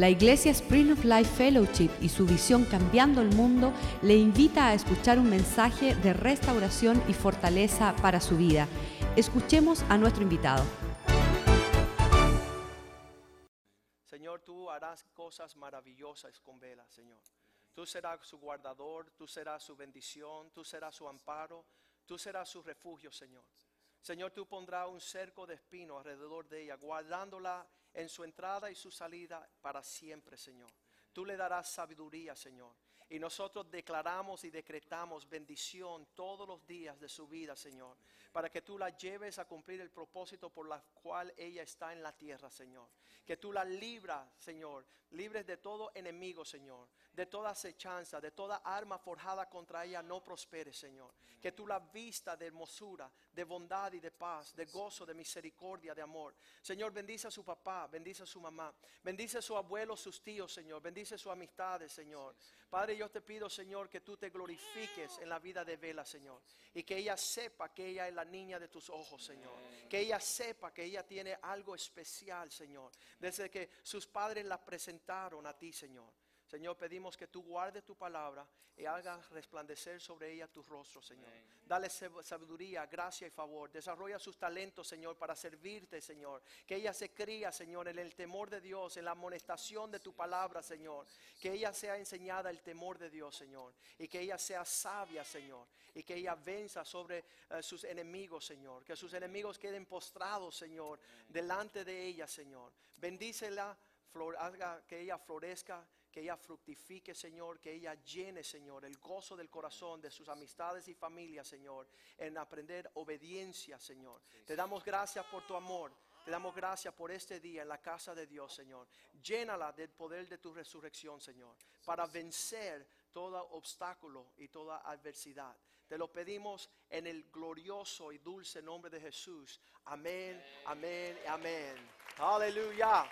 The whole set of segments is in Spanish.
La Iglesia Spring of Life Fellowship y su visión Cambiando el Mundo le invita a escuchar un mensaje de restauración y fortaleza para su vida. Escuchemos a nuestro invitado. Señor, tú harás cosas maravillosas con Vela, Señor. Tú serás su guardador, tú serás su bendición, tú serás su amparo, tú serás su refugio, Señor. Señor, tú pondrás un cerco de espino alrededor de ella, guardándola en su entrada y su salida para siempre, Señor. Tú le darás sabiduría, Señor. Y nosotros declaramos y decretamos bendición todos los días de su vida, Señor, para que tú la lleves a cumplir el propósito por la cual ella está en la tierra, Señor. Que tú la libras, Señor, libres de todo enemigo, Señor, de toda acechanza, de toda arma forjada contra ella no prospere, Señor. Que tú la vista de hermosura, de bondad y de paz, de gozo, de misericordia, de amor. Señor, bendice a su papá, bendice a su mamá, bendice a su abuelo, sus tíos, Señor, bendice sus amistades, Señor. Padre, yo te pido, Señor, que tú te glorifiques en la vida de Vela, Señor. Y que ella sepa que ella es la niña de tus ojos, Señor. Que ella sepa que ella tiene algo especial, Señor. Desde que sus padres la presentaron a ti, Señor. Señor, pedimos que tú guardes tu palabra y hagas resplandecer sobre ella tu rostro, Señor. Dale sabiduría, gracia y favor. Desarrolla sus talentos, Señor, para servirte, Señor. Que ella se cría, Señor, en el temor de Dios, en la amonestación de tu palabra, Señor. Que ella sea enseñada el temor de Dios, Señor. Y que ella sea sabia, Señor. Y que ella venza sobre eh, sus enemigos, Señor. Que sus enemigos queden postrados, Señor, delante de ella, Señor. Bendícela, haga que ella florezca que ella fructifique, Señor, que ella llene, Señor, el gozo del corazón de sus amistades y familias, Señor, en aprender obediencia, Señor. Te damos gracias por tu amor. Te damos gracias por este día en la casa de Dios, Señor. Llénala del poder de tu resurrección, Señor, para vencer todo obstáculo y toda adversidad. Te lo pedimos en el glorioso y dulce nombre de Jesús. Amén, amén, amén. Aleluya.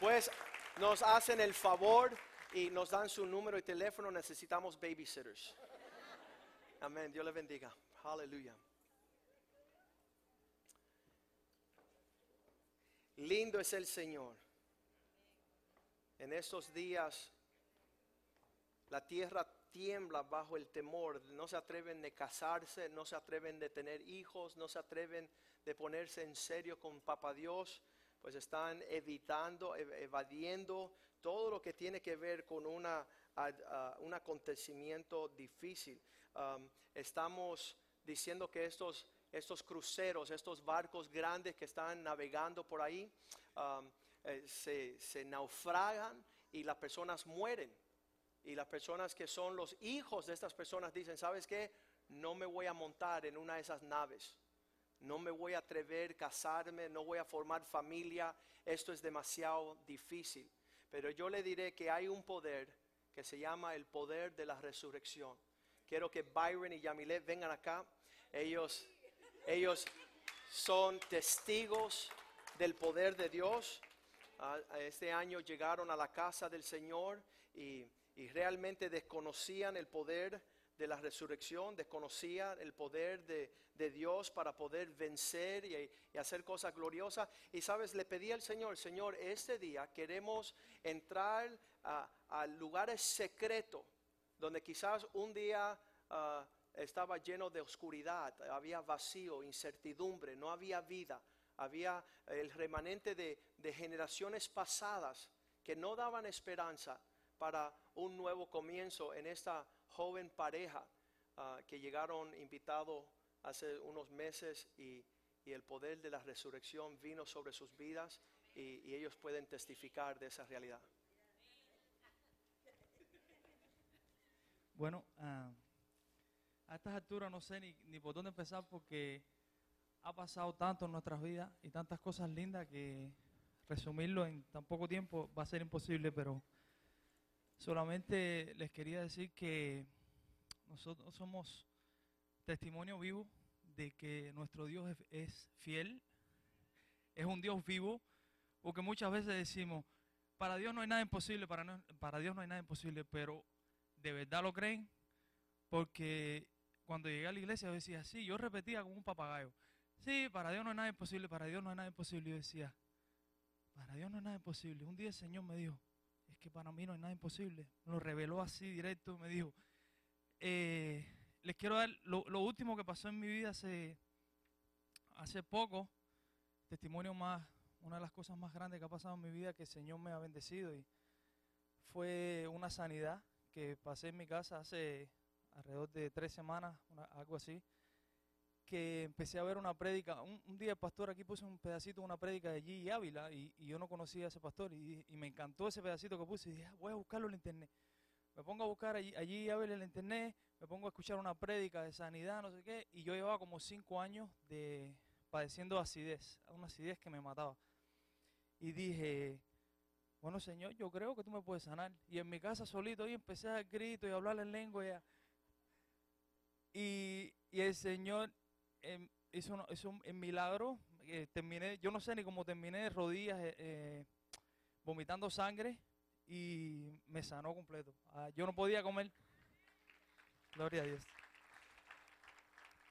Pues nos hacen el favor y nos dan su número de teléfono, necesitamos babysitters. Amén, Dios le bendiga. Aleluya. Lindo es el Señor. En estos días la tierra tiembla bajo el temor. No se atreven de casarse, no se atreven de tener hijos, no se atreven de ponerse en serio con Papá Dios pues están evitando, evadiendo todo lo que tiene que ver con una, un acontecimiento difícil. Um, estamos diciendo que estos, estos cruceros, estos barcos grandes que están navegando por ahí, um, eh, se, se naufragan y las personas mueren. Y las personas que son los hijos de estas personas dicen, ¿sabes qué? No me voy a montar en una de esas naves no me voy a atrever a casarme, no voy a formar familia, esto es demasiado difícil. Pero yo le diré que hay un poder que se llama el poder de la resurrección. Quiero que Byron y Yamilet vengan acá. Ellos, ellos son testigos del poder de Dios. Este año llegaron a la casa del Señor y, y realmente desconocían el poder de la resurrección, desconocía el poder de, Dios para poder vencer y, hacer cosas gloriosas. Y sabes, le pedí al Señor, Señor, este día queremos entrar a, lugares secretos, donde quizás un día ah, estaba lleno de oscuridad, había vacío, incertidumbre, no había vida, había el remanente de, de generaciones pasadas que no daban esperanza para un nuevo comienzo en esta joven pareja ah, que llegaron invitados hace unos meses y, el poder de la resurrección vino sobre sus vidas y, ellos pueden testificar de esa realidad. Bueno, ah, a estas alturas no sé ni, ni por dónde empezar porque ha pasado tanto en nuestras vidas y tantas cosas lindas que resumirlo en tan poco tiempo va a ser imposible, pero Solamente les quería decir que nosotros somos testimonio vivo de que nuestro Dios es, fiel, es un Dios vivo, porque muchas veces decimos, para Dios no hay nada imposible, para, para Dios no hay nada imposible, pero ¿de verdad lo creen? Porque cuando llegué a la iglesia yo decía, sí, yo repetía como un papagayo, sí, para Dios no hay nada imposible, para Dios no hay nada imposible, yo decía, para Dios no es nada imposible. Un día el Señor me dijo, que para mí no hay nada imposible. Lo reveló así directo, me dijo, eh, les quiero dar lo, lo último que pasó en mi vida hace, hace poco, testimonio más, una de las cosas más grandes que ha pasado en mi vida que el Señor me ha bendecido y fue una sanidad que pasé en mi casa hace alrededor de tres semanas, una- algo así, que empecé a ver una prédica. Un, día el pastor aquí puso un pedacito de una prédica de G. Ávila y, y yo no conocía a ese pastor y, y me encantó ese pedacito que puse y dije, "Ah, voy a buscarlo en internet. Me pongo a buscar allí, allí Ávila en internet, me pongo a escuchar una prédica de sanidad, no sé qué, y yo llevaba como cinco años de padeciendo acidez, una acidez que me mataba. Y dije, bueno Señor, yo creo que tú me puedes sanar. Y en mi casa solito ahí empecé a gritos y hablar en lengua. Y, y, y el Señor em, hizo, un, hizo un milagro. eh, terminé, yo no sé ni cómo terminé de rodillas eh, eh, vomitando sangre y me sanó completo. Ah, yo no podía comer. Gloria a Dios.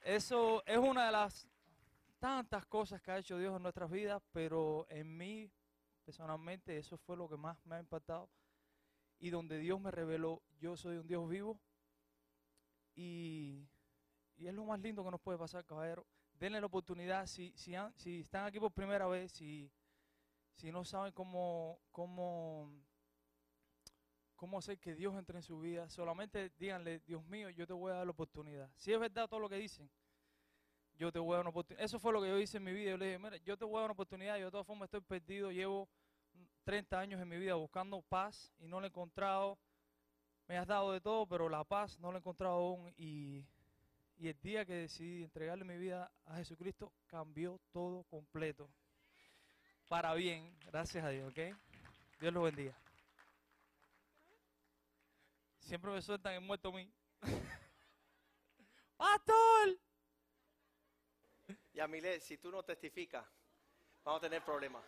Eso es una de las tantas cosas que ha hecho Dios en nuestras vidas, pero en mí personalmente eso fue lo que más me ha impactado y donde Dios me reveló, yo soy un Dios vivo y, y es lo más lindo que nos puede pasar, caballero. Denle la oportunidad, si, si, están aquí por primera vez, si, si no saben cómo, cómo, cómo hacer que Dios entre en su vida, solamente díganle, Dios mío, yo te voy a dar la oportunidad. Si es verdad todo lo que dicen, yo te voy a dar una oportunidad. Eso fue lo que yo hice en mi vida. Yo le dije, mira, yo te voy a dar una oportunidad. Yo de todas formas estoy perdido. Llevo 30 años en mi vida buscando paz y no la he encontrado. Me has dado de todo, pero la paz no la he encontrado aún. Y, y el día que decidí entregarle mi vida a Jesucristo, cambió todo completo. Para bien, gracias a Dios, ¿ok? Dios lo bendiga. Siempre me sueltan el muerto a mí. ¡Pastor! Y Amile, si tú no testificas, vamos a tener problemas.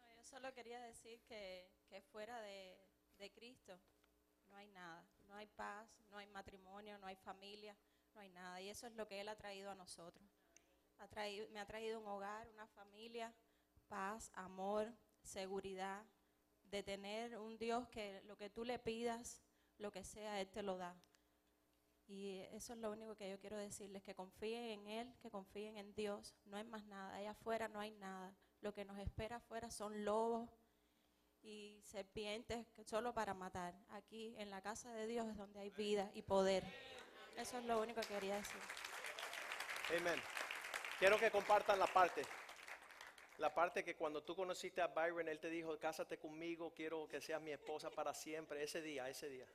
No, yo solo quería decir que, que fuera de, de Cristo no hay nada. No hay paz, no hay matrimonio, no hay familia, no hay nada. Y eso es lo que Él ha traído a nosotros. Ha traído, me ha traído un hogar, una familia, paz, amor, seguridad, de tener un Dios que lo que tú le pidas, lo que sea, Él te lo da. Y eso es lo único que yo quiero decirles, que confíen en Él, que confíen en Dios. No hay más nada, allá afuera no hay nada. Lo que nos espera afuera son lobos y serpientes solo para matar. Aquí en la casa de Dios es donde hay vida y poder. Eso es lo único que quería decir. Amén. Quiero que compartan la parte. La parte que cuando tú conociste a Byron, él te dijo, cásate conmigo, quiero que seas mi esposa para siempre. Ese día, ese día.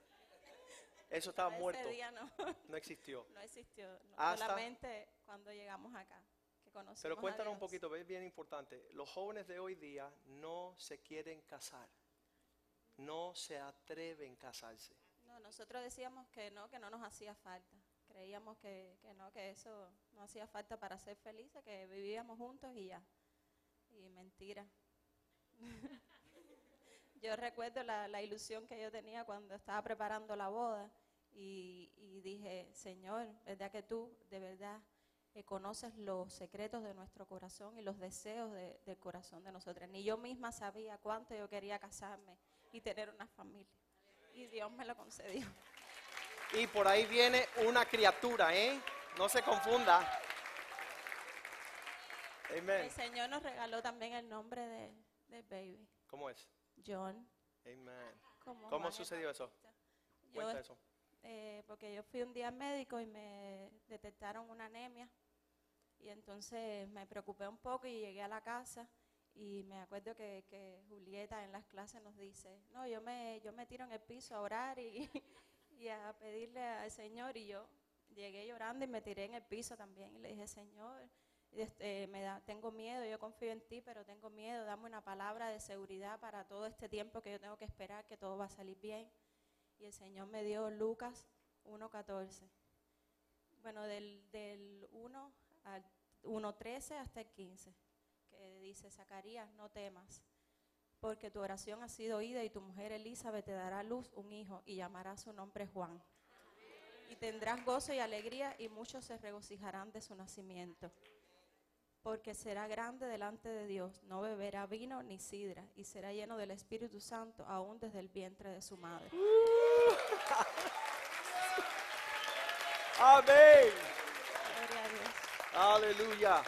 Eso estaba Ese muerto. día no, No existió. no existió. no, Hasta- solamente cuando llegamos acá, que Pero cuéntanos un poquito, es bien importante. Los jóvenes de hoy día no se quieren casar. No se atreven a casarse. No, nosotros decíamos que no, que no nos hacía falta. Creíamos que, que no, que eso no hacía falta para ser felices, que vivíamos juntos y ya. Y mentira. yo recuerdo la, la ilusión que yo tenía cuando estaba preparando la boda y, y dije, Señor, ¿verdad que tú de verdad eh, conoces los secretos de nuestro corazón y los deseos de- del corazón de nosotras? Ni yo misma sabía cuánto yo quería casarme y tener una familia. Y Dios me lo concedió. Y por ahí viene una criatura, ¿eh? No se confunda. Amén. El Señor nos regaló también el nombre de, de baby, ¿Cómo es? John. Amén. como ¿Cómo sucedió eso? Yo, Cuenta eso. Eh, porque yo fui un día al médico y me detectaron una anemia. Y entonces me preocupé un poco y llegué a la casa y me acuerdo que, que Julieta en las clases nos dice, no, yo me, yo me tiro en el piso a orar y, y a pedirle al Señor y yo llegué llorando y me tiré en el piso también y le dije, Señor, este, me da, tengo miedo, yo confío en ti, pero tengo miedo, dame una palabra de seguridad para todo este tiempo que yo tengo que esperar, que todo va a salir bien. Y el Señor me dio Lucas 1.14. Bueno, del, del 1 al 1.13 hasta el 15, que dice, Zacarías, no temas, porque tu oración ha sido oída y tu mujer Elizabeth te dará a luz un hijo y llamará su nombre Juan. Y tendrás gozo y alegría y muchos se regocijarán de su nacimiento porque será grande delante de Dios, no beberá vino ni sidra, y será lleno del Espíritu Santo aún desde el vientre de su madre. Amén. Gloria a Dios. Aleluya.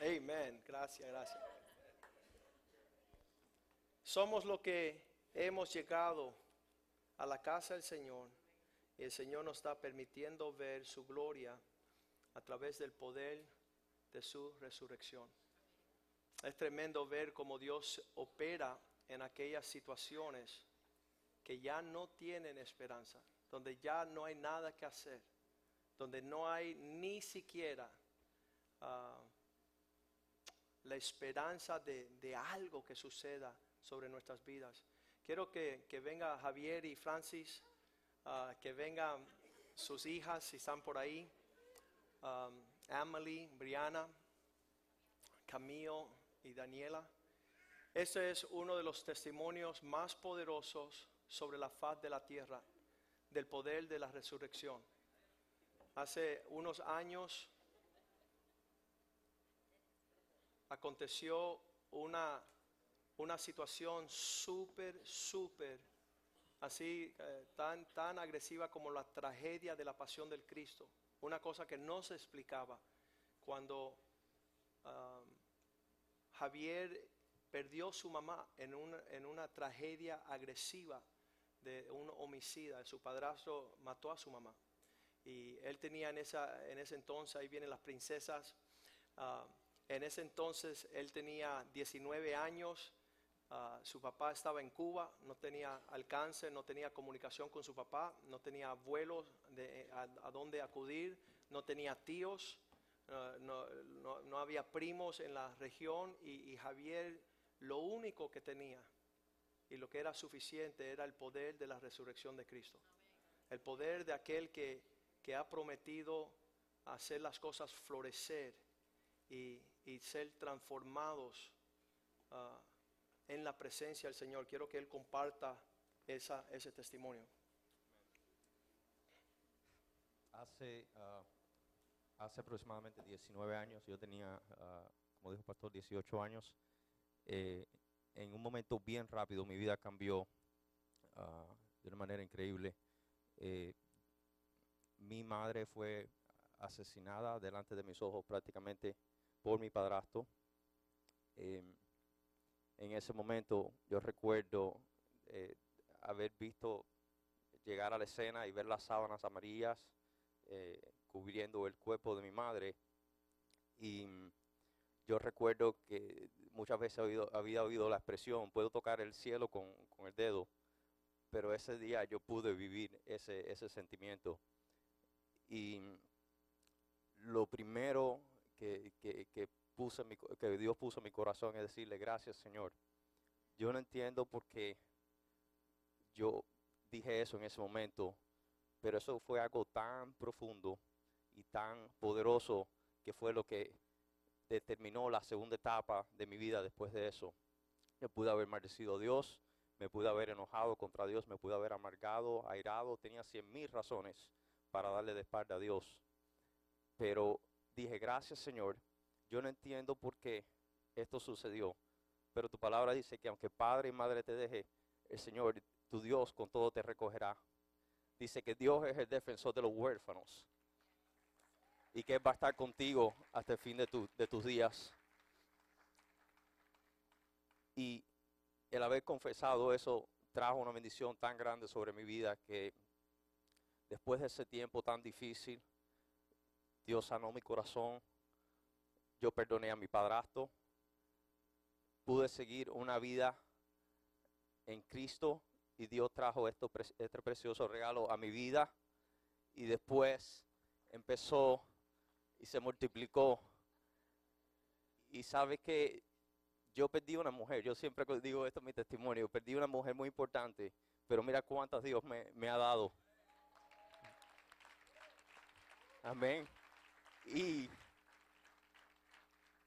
Amén. Gracias, gracias. Somos lo que hemos llegado a la casa del Señor y el Señor nos está permitiendo ver su gloria a través del poder de su resurrección. Es tremendo ver cómo Dios opera en aquellas situaciones que ya no tienen esperanza, donde ya no hay nada que hacer, donde no hay ni siquiera ah, la esperanza de, de algo que suceda sobre nuestras vidas. Quiero que, que venga Javier y Francis, ah, que vengan sus hijas si están por ahí, um, Emily, Brianna, Camilo y Daniela. Este es uno de los testimonios más poderosos sobre la faz de la tierra del poder de la resurrección. Hace unos años aconteció una, una situación súper, súper, así, eh, tan, tan agresiva como la tragedia de la pasión del Cristo. Una cosa que no se explicaba cuando um, Javier perdió su mamá en una, en una tragedia agresiva de un homicida. Su padrastro mató a su mamá. Y él tenía en, esa, en ese entonces, ahí vienen las princesas, en ese entonces él tenía 19 años, ah, su papá estaba en Cuba, no tenía alcance, no tenía comunicación con su papá, no tenía vuelos de, a, dónde acudir, no tenía tíos, no, no- no había primos en la región y, y Javier lo único que tenía y lo que era suficiente era el poder de la resurrección de Cristo. El poder de aquel que, que ha prometido hacer las cosas florecer y, y ser transformados ah, en la presencia del Señor. Quiero que Él comparta esa, ese testimonio. Hace, ah, hace aproximadamente 19 años, yo tenía, ah, como dijo el pastor, 18 años. eh, en un momento bien rápido mi vida cambió ah, de una manera increíble. Eh, mi madre fue asesinada delante de mis ojos prácticamente por mi padrastro. Em, en ese momento yo recuerdo eh, haber visto llegar a la escena y ver las sábanas amarillas eh, cubriendo el cuerpo de mi madre. Y mm, yo recuerdo que muchas veces había oído la expresión, puedo tocar el cielo con, con el dedo, pero ese día yo pude vivir ese, ese sentimiento. Y mm, lo primero que, que, que puse mi que Dios puso mi corazón es decirle gracias Señor. Yo no entiendo por qué yo dije eso en ese momento, pero eso fue algo tan profundo y tan poderoso que fue lo que determinó la segunda etapa de mi vida después de eso. Me pude haber maldecido a Dios, me pude haber enojado contra Dios, me pude haber amargado, airado, tenía cien mil razones para darle de espalda a Dios. Pero dije, gracias Señor, yo no entiendo por qué esto sucedió, pero tu palabra dice que aunque padre y madre te deje, el Señor, tu Dios, con todo te recogerá. Dice que Dios es el defensor de los huérfanos y que va a estar contigo hasta el fin de, de tus días. Y el haber confesado eso trajo una bendición tan grande sobre mi vida que después de ese tiempo tan difícil, Dios sanó mi corazón. Yo perdoné a mi padrastro. Pude seguir una vida en Cristo y Dios trajo este precioso regalo a mi vida. Y después empezó y se multiplicó. Y sabe que yo perdí una mujer, yo siempre digo esto en mi testimonio, perdí una mujer muy importante, pero mira cuántas Dios me, me ha dado. Amén. Y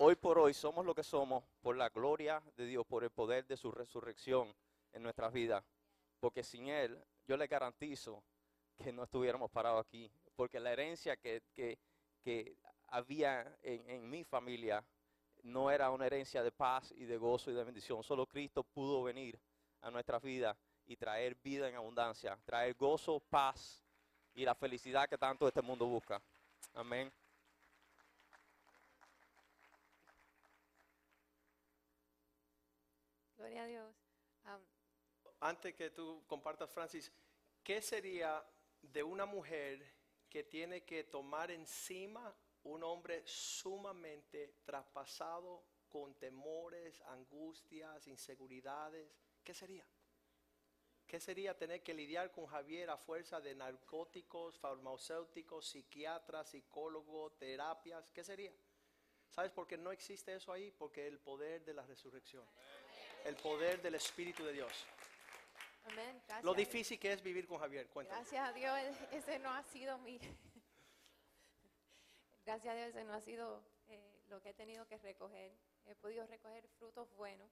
hoy por hoy somos lo que somos por la gloria de Dios, por el poder de su resurrección en nuestras vidas. Porque sin Él, yo le garantizo que no estuviéramos parados aquí, porque la herencia que, que- había en, en mi familia no era una herencia de paz y de gozo y de bendición. Solo Cristo pudo venir a nuestras vidas y traer vida en abundancia, traer gozo, paz y la felicidad que tanto este mundo busca. Amén. Antes que tú compartas, Francis, ¿qué sería de una mujer que tiene que tomar encima un hombre sumamente traspasado con temores, angustias, inseguridades? ¿Qué sería? ¿Qué sería tener que lidiar con Javier a fuerza de narcóticos, farmacéuticos, psiquiatras, psicólogos, terapias? ¿Qué sería? ¿Sabes por qué no existe eso ahí? Porque el poder de la resurrección, el poder del Espíritu de Dios. amén. Gracias Lo difícil que es vivir con Javier, cuéntame. Gracias a Dios, ese no ha sido mi. Gracias a Dios, ese no ha sido eh, lo que he tenido que recoger. He podido recoger frutos buenos,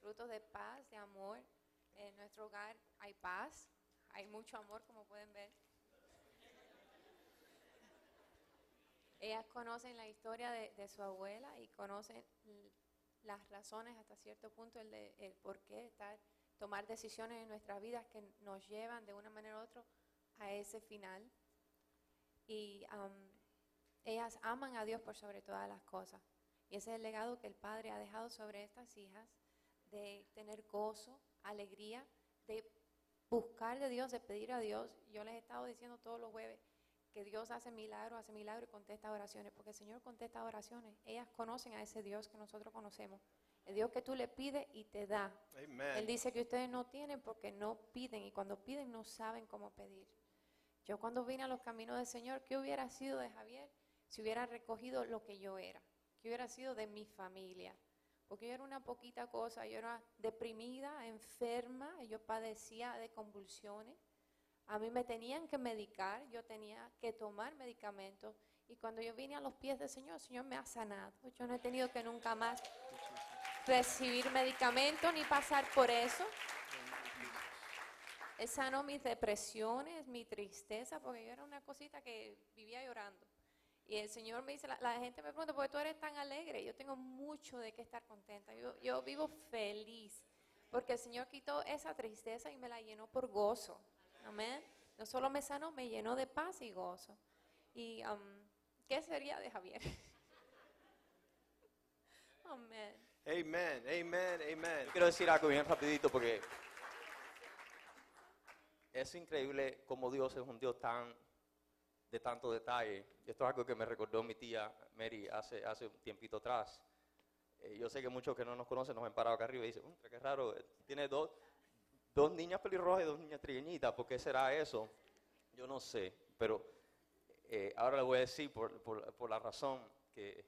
frutos de paz, de amor. En nuestro hogar hay paz, hay mucho amor, como pueden ver. Ellas conocen la historia de, de su abuela y conocen las razones hasta cierto punto, el, de, el por qué estar, tomar decisiones en nuestras vidas que nos llevan de una manera u otra a ese final. Y ellas aman a Dios por sobre todas las cosas. Y ese es el legado que el Padre ha dejado sobre estas hijas, de tener gozo, alegría, de buscar de Dios, de pedir a Dios. Yo les he estado diciendo todos los jueves que Dios hace milagros, hace milagros y contesta oraciones, porque el Señor contesta oraciones. Ellas conocen a ese Dios que nosotros conocemos. El Dios que tú le pides y te da. Él dice que ustedes no tienen porque no piden y cuando piden no saben cómo pedir. Yo cuando vine a los caminos del Señor, ¿qué hubiera sido de Javier si hubiera recogido lo que yo era? ¿Qué hubiera sido de mi familia? Porque yo era una poquita cosa, yo era deprimida, enferma, yo padecía de convulsiones. A mí me tenían que medicar, yo tenía que tomar medicamentos. Y cuando yo vine a los pies del Señor, el Señor me ha sanado. Yo no he tenido que nunca más recibir medicamentos ni pasar por eso. Él sanó mis depresiones, mi tristeza, porque yo era una cosita que vivía llorando. Y el Señor me dice, la, la gente me pregunta, ¿por qué tú eres tan alegre? Yo tengo mucho de qué estar contenta. Yo, yo vivo feliz, porque el Señor quitó esa tristeza y me la llenó por gozo. Amén. No solo me sanó, me llenó de paz y gozo. ¿Y am, qué sería de Javier? Amén. Amén, amén, amén. Quiero decir algo bien rapidito porque es increíble cómo Dios es un Dios tan de tanto detalle. Esto es algo que me recordó mi tía Mary hace, hace un tiempito atrás. Eh, yo sé que muchos que no nos conocen nos han parado acá arriba y dicen, "Mm, qué raro, eh, tiene dos, dos niñas pelirrojas y dos niñas trigueñitas, ¿por qué será eso? Yo no sé, pero eh, ahora le voy a decir por, por- por la razón que,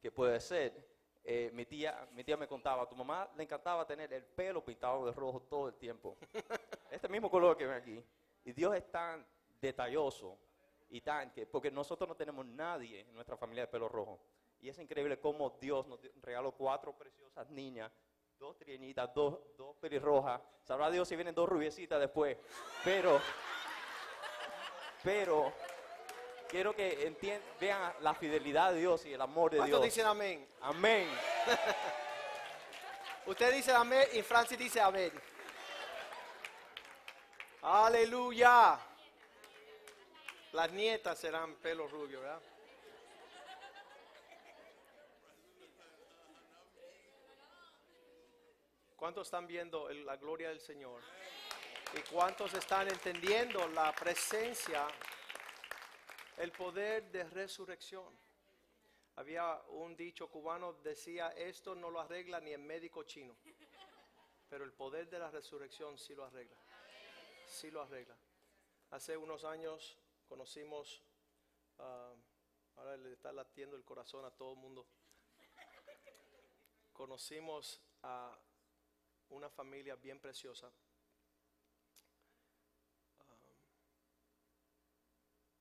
que puede ser. Eh, mi, tía, mi tía me contaba, a tu mamá le encantaba tener el pelo pintado de rojo todo el tiempo. Este mismo color que ven aquí. Y Dios es tan detalloso y tan que, porque nosotros no tenemos nadie en nuestra familia de pelo rojo. Y es increíble cómo Dios nos regaló cuatro preciosas niñas, dos trieñitas, dos, dos pelirrojas. Sabrá Dios si vienen dos rubiecitas después. Pero, pero, quiero que entien- vean la fidelidad de Dios y el amor de ¿Cuántos Dios. dicen amén? Amén. Usted dice amén y Francis dice amén. Aleluya. Las nietas serán pelo rubio, ¿verdad? ¿Cuántos están viendo la gloria del Señor? ¿Y cuántos están entendiendo la presencia, el poder de resurrección? Había un dicho cubano, decía, esto no lo arregla ni el médico chino, pero el poder de la resurrección sí lo arregla, sí lo arregla. Hace unos años conocimos, ah, ahora le está latiendo el corazón a todo el mundo, conocimos a una familia bien preciosa. Ah,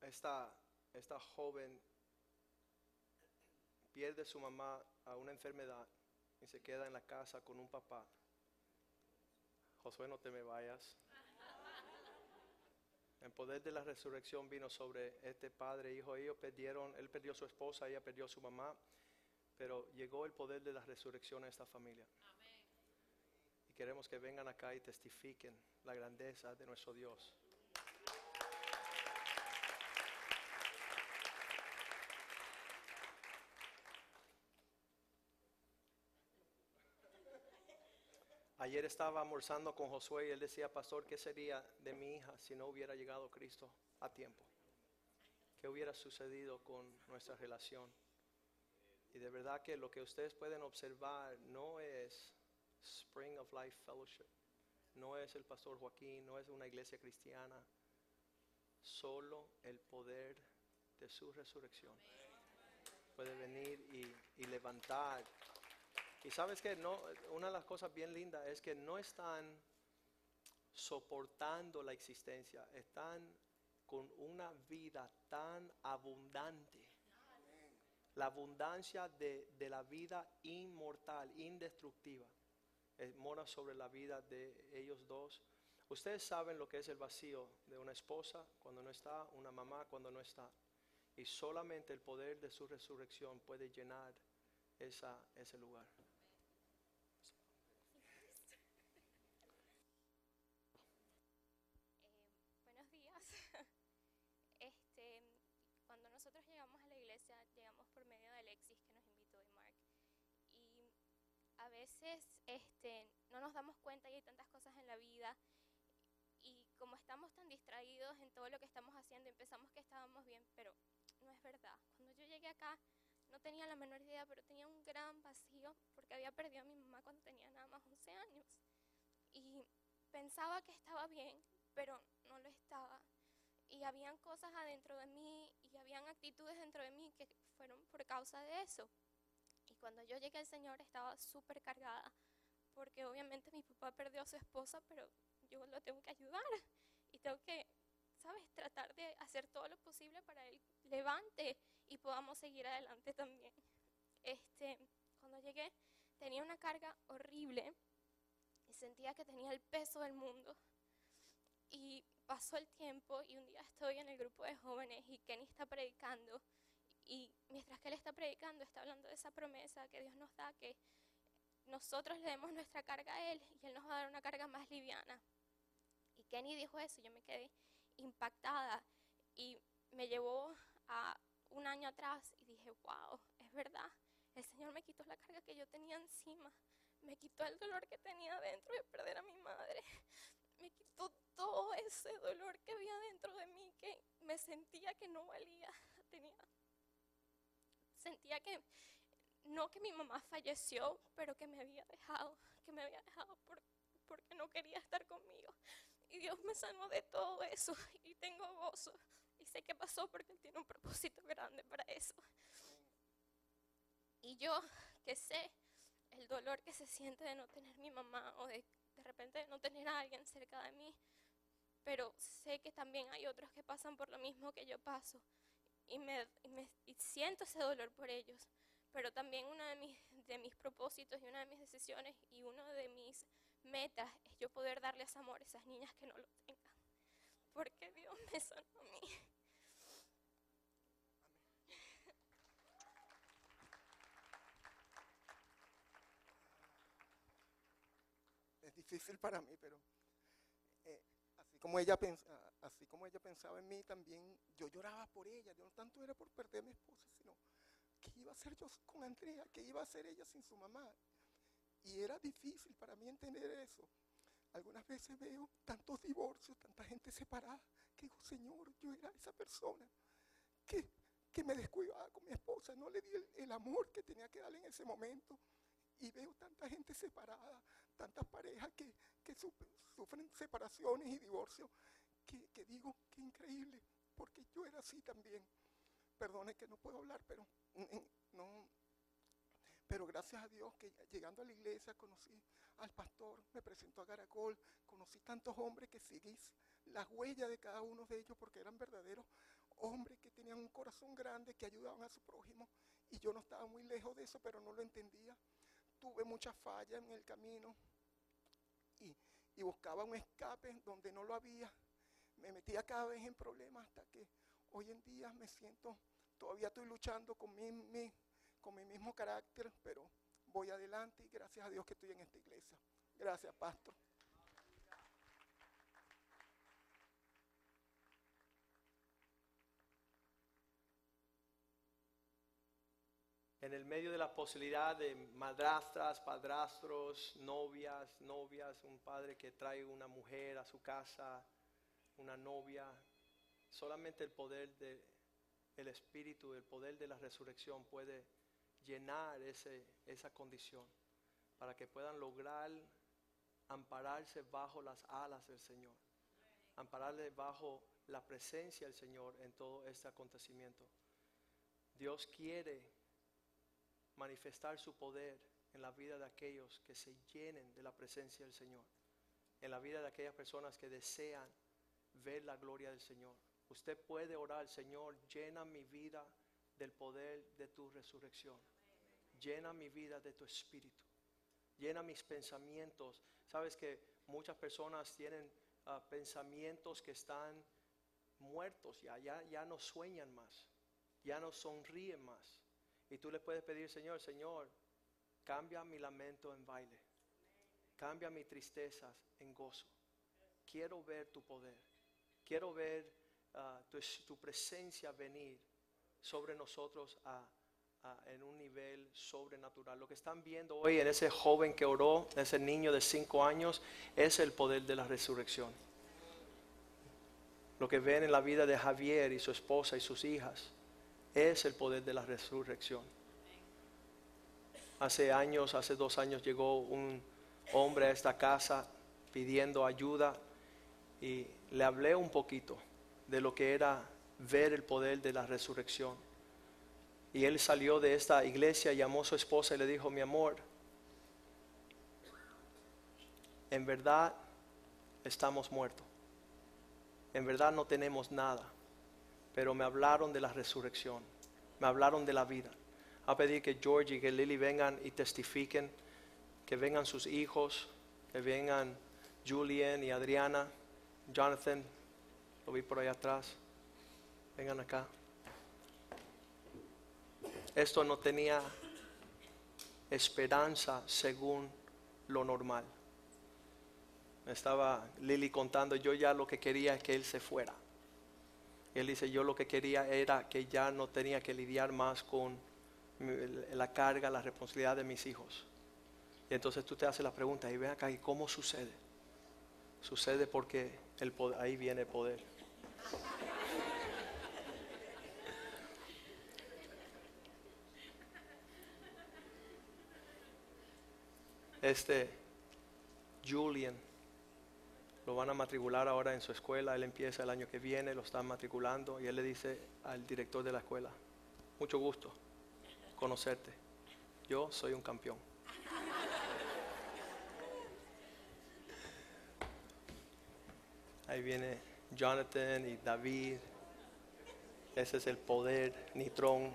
esta, esta joven pierde su mamá a una enfermedad y se queda en la casa con un papá. Josué, no te me vayas. El poder de la resurrección vino sobre este padre hijo. Ellos perdieron, él perdió su esposa, ella perdió su mamá, pero llegó el poder de la resurrección a esta familia. Queremos que vengan acá y testifiquen la grandeza de nuestro Dios. Ayer estaba almorzando con Josué y él decía, pastor, ¿qué sería de mi hija si no hubiera llegado Cristo a tiempo? ¿Qué hubiera sucedido con nuestra relación? Y de verdad que lo que ustedes pueden observar no es Spring of Life Fellowship, no es el pastor Joaquín, no es una iglesia cristiana, solo el poder de su resurrección puede venir y, levantar. Y sabes que no, una de las cosas bien lindas es que no están soportando la existencia, están con una vida tan abundante. La abundancia de, de la vida inmortal, indestructiva, mora sobre la vida de ellos dos. Ustedes saben lo que es el vacío de una esposa cuando no está, una mamá cuando no está. Y solamente el poder de su resurrección puede llenar esa, ese lugar. Eh, buenos días. Este, cuando nosotros llegamos a la iglesia, llegamos por medio de Alexis que nos invitó y Mark. Y a veces este, no nos damos cuenta y hay tantas cosas en la vida. Y como estamos tan distraídos en todo lo que estamos haciendo, empezamos que estábamos bien, pero no es verdad. Cuando yo llegué acá, no tenía la menor idea, pero tenía un gran vacío porque había perdido a mi mamá cuando tenía nada más 11 años. Y pensaba que estaba bien, pero no lo estaba. Y habían cosas adentro de mí y habían actitudes dentro de mí que fueron por causa de eso. Cuando yo llegué al Señor estaba súper cargada, porque obviamente mi papá perdió a su esposa, pero yo lo tengo que ayudar y tengo que, ¿sabes?, tratar de hacer todo lo posible para él levante y podamos seguir adelante también. Este, cuando llegué tenía una carga horrible y sentía que tenía el peso del mundo. Y pasó el tiempo y un día estoy en el grupo de jóvenes y Kenny está predicando y mientras que él está predicando está hablando de esa promesa que Dios nos da que nosotros le demos nuestra carga a él y él nos va a dar una carga más liviana. Y Kenny dijo eso, yo me quedé impactada y me llevó a un año atrás y dije, wow, es verdad, el Señor me quitó la carga que yo tenía encima, me quitó el dolor que tenía dentro de perder a mi madre, me quitó todo ese dolor que había dentro de mí, que me sentía que no valía, sentía que no que mi mamá falleció, pero que me había dejado, que me había dejado por, porque no quería estar conmigo. Y Dios me sanó de todo eso y tengo gozo. Y sé que pasó porque Él tiene un propósito grande para eso. Y yo que sé el dolor que se siente de no tener mi mamá o de de repente de no tener a alguien cerca de mí, pero sé que también hay otros que pasan por lo mismo que yo paso y, me, y me- y siento ese dolor por ellos. Pero también uno de mis, de mis propósitos y una de mis decisiones y uno de mis metas es yo poder darles amor a esas niñas que no lo tengan. Porque Dios me sanó a mí. es difícil para mí, pero eh, como ella así como ella pensaba en mí, también yo lloraba por ella. Yo no tanto era por perder a mi esposa, sino qué iba a hacer yo con Andrea, qué iba a hacer ella sin su mamá. Y era difícil para mí entender eso. Algunas veces veo tantos divorcios, tanta gente separada, que digo, Señor, yo era esa persona que, que me descuidaba con mi esposa, no le di el, el amor que tenía que darle en ese momento. Y veo tanta gente separada, tantas parejas que, que su- sufren separaciones y divorcios, que, digo, qué increíble, porque yo era así también. Perdone que no puedo hablar, pero mm, mm, no. Pero gracias a Dios que llegando a la iglesia conocí al pastor, me presentó a Caracol, conocí tantos hombres que seguí las huellas de cada uno de ellos porque eran verdaderos hombres que tenían un corazón grande, que ayudaban a su prójimo. Y yo no estaba muy lejos de eso, pero no lo entendía. Tuve muchas fallas en el camino y, buscaba un escape donde no lo había. me metía cada vez en problemas hasta que hoy en día me siento, todavía estoy luchando con mi, mi- con mi mismo carácter, pero voy adelante y gracias a Dios que estoy en esta iglesia. Gracias, pastor. En el medio de la posibilidad de madrastras, padrastros, novias, novias, un padre que trae una mujer a su casa, una novia, solamente el poder del el Espíritu, el poder de la resurrección puede llenar ese, esa condición para que puedan lograr ampararse bajo las alas del Señor, ampararse bajo la presencia del Señor en todo este acontecimiento. Dios quiere manifestar su poder en la vida de aquellos que se llenen de la presencia del Señor, en la vida de aquellas personas que desean ver la gloria del Señor. Usted puede orar, Señor, llena mi vida del poder de tu resurrección. Llena mi vida de tu espíritu. Llena mis pensamientos. Sabes que muchas personas tienen ah, pensamientos que están muertos ya, ya, ya no sueñan más, ya no sonríen más. Y tú le puedes pedir, Señor, Señor, cambia mi lamento en baile. Cambia mi tristezas en gozo. Quiero ver tu poder. Quiero ver ah, tu, presencia venir sobre nosotros a- en un nivel sobrenatural. Lo que están viendo hoy en ese joven que oró, ese niño de cinco años, es el poder de la resurrección. Lo que ven en la vida de Javier y su esposa y sus hijas es el poder de la resurrección. Hace años, hace dos años llegó un hombre a esta casa pidiendo ayuda y le hablé un poquito de lo que era ver el poder de la resurrección. Y él salió de esta iglesia, llamó a su esposa y le dijo, mi amor, en verdad estamos muertos. En verdad no tenemos nada. Pero me hablaron de la resurrección. Me hablaron de la vida. A pedir que George y que Lily vengan y testifiquen. Que vengan sus hijos. Que vengan Julian y Adriana. Jonathan. Lo vi por allá atrás. Vengan acá. Esto no tenía esperanza según lo normal. Me estaba Lily contando, yo ya lo que quería es que él se fuera. Él dice, yo lo que quería era que ya no tenía que lidiar más con la carga, la responsabilidad de mis hijos. Y entonces tú te haces la pregunta, y ven acá, ¿y cómo sucede? Sucede porque el poder, ahí viene el poder. Este Julian lo van a matricular ahora en su escuela, él empieza el año que viene, lo están matriculando y él le dice al director de la escuela, mucho gusto conocerte, yo soy un campeón. Ahí viene Jonathan y David, ese es el poder, Nitrón.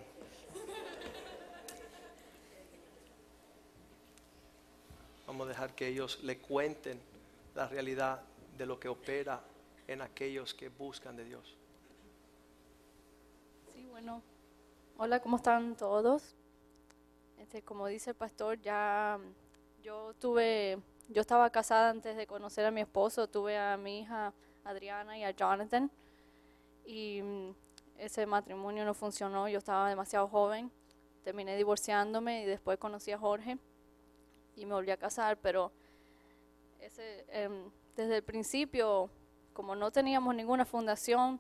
Vamos a dejar que ellos le cuenten la realidad de lo que opera en aquellos que buscan de Dios. Sí, bueno. Hola, ¿cómo están todos? Este, como dice el pastor, ya yo tuve, yo estaba casada antes de conocer a mi esposo, tuve a mi hija Adriana y a Jonathan y mm, ese matrimonio no funcionó, yo estaba demasiado joven, terminé divorciándome y después conocí a Jorge y me volví a casar, pero ese, em, desde el principio, como no teníamos ninguna fundación,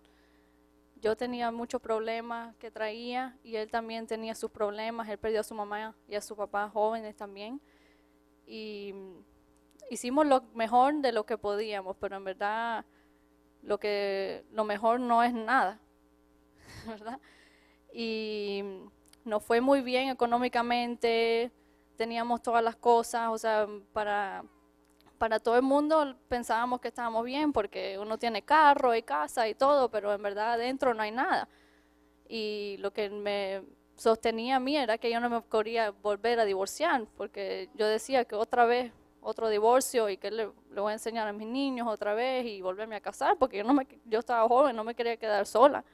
yo tenía muchos problemas que traía y él también tenía sus problemas. Él perdió a su mamá y a su papá jóvenes también. Y hicimos lo mejor de lo que podíamos, pero en verdad lo que lo mejor no es nada. Y nos fue muy bien económicamente, teníamos todas las cosas, o sea, para para todo el mundo pensábamos que estábamos bien porque uno tiene carro y casa y todo, pero en verdad adentro no hay nada. Y lo que me sostenía a mí era que yo no me quería volver a divorciar porque yo decía que otra vez otro divorcio y que le, voy a enseñar a mis niños otra vez y volverme a casar, porque yo, no me, yo estaba joven, no me quería quedar sola.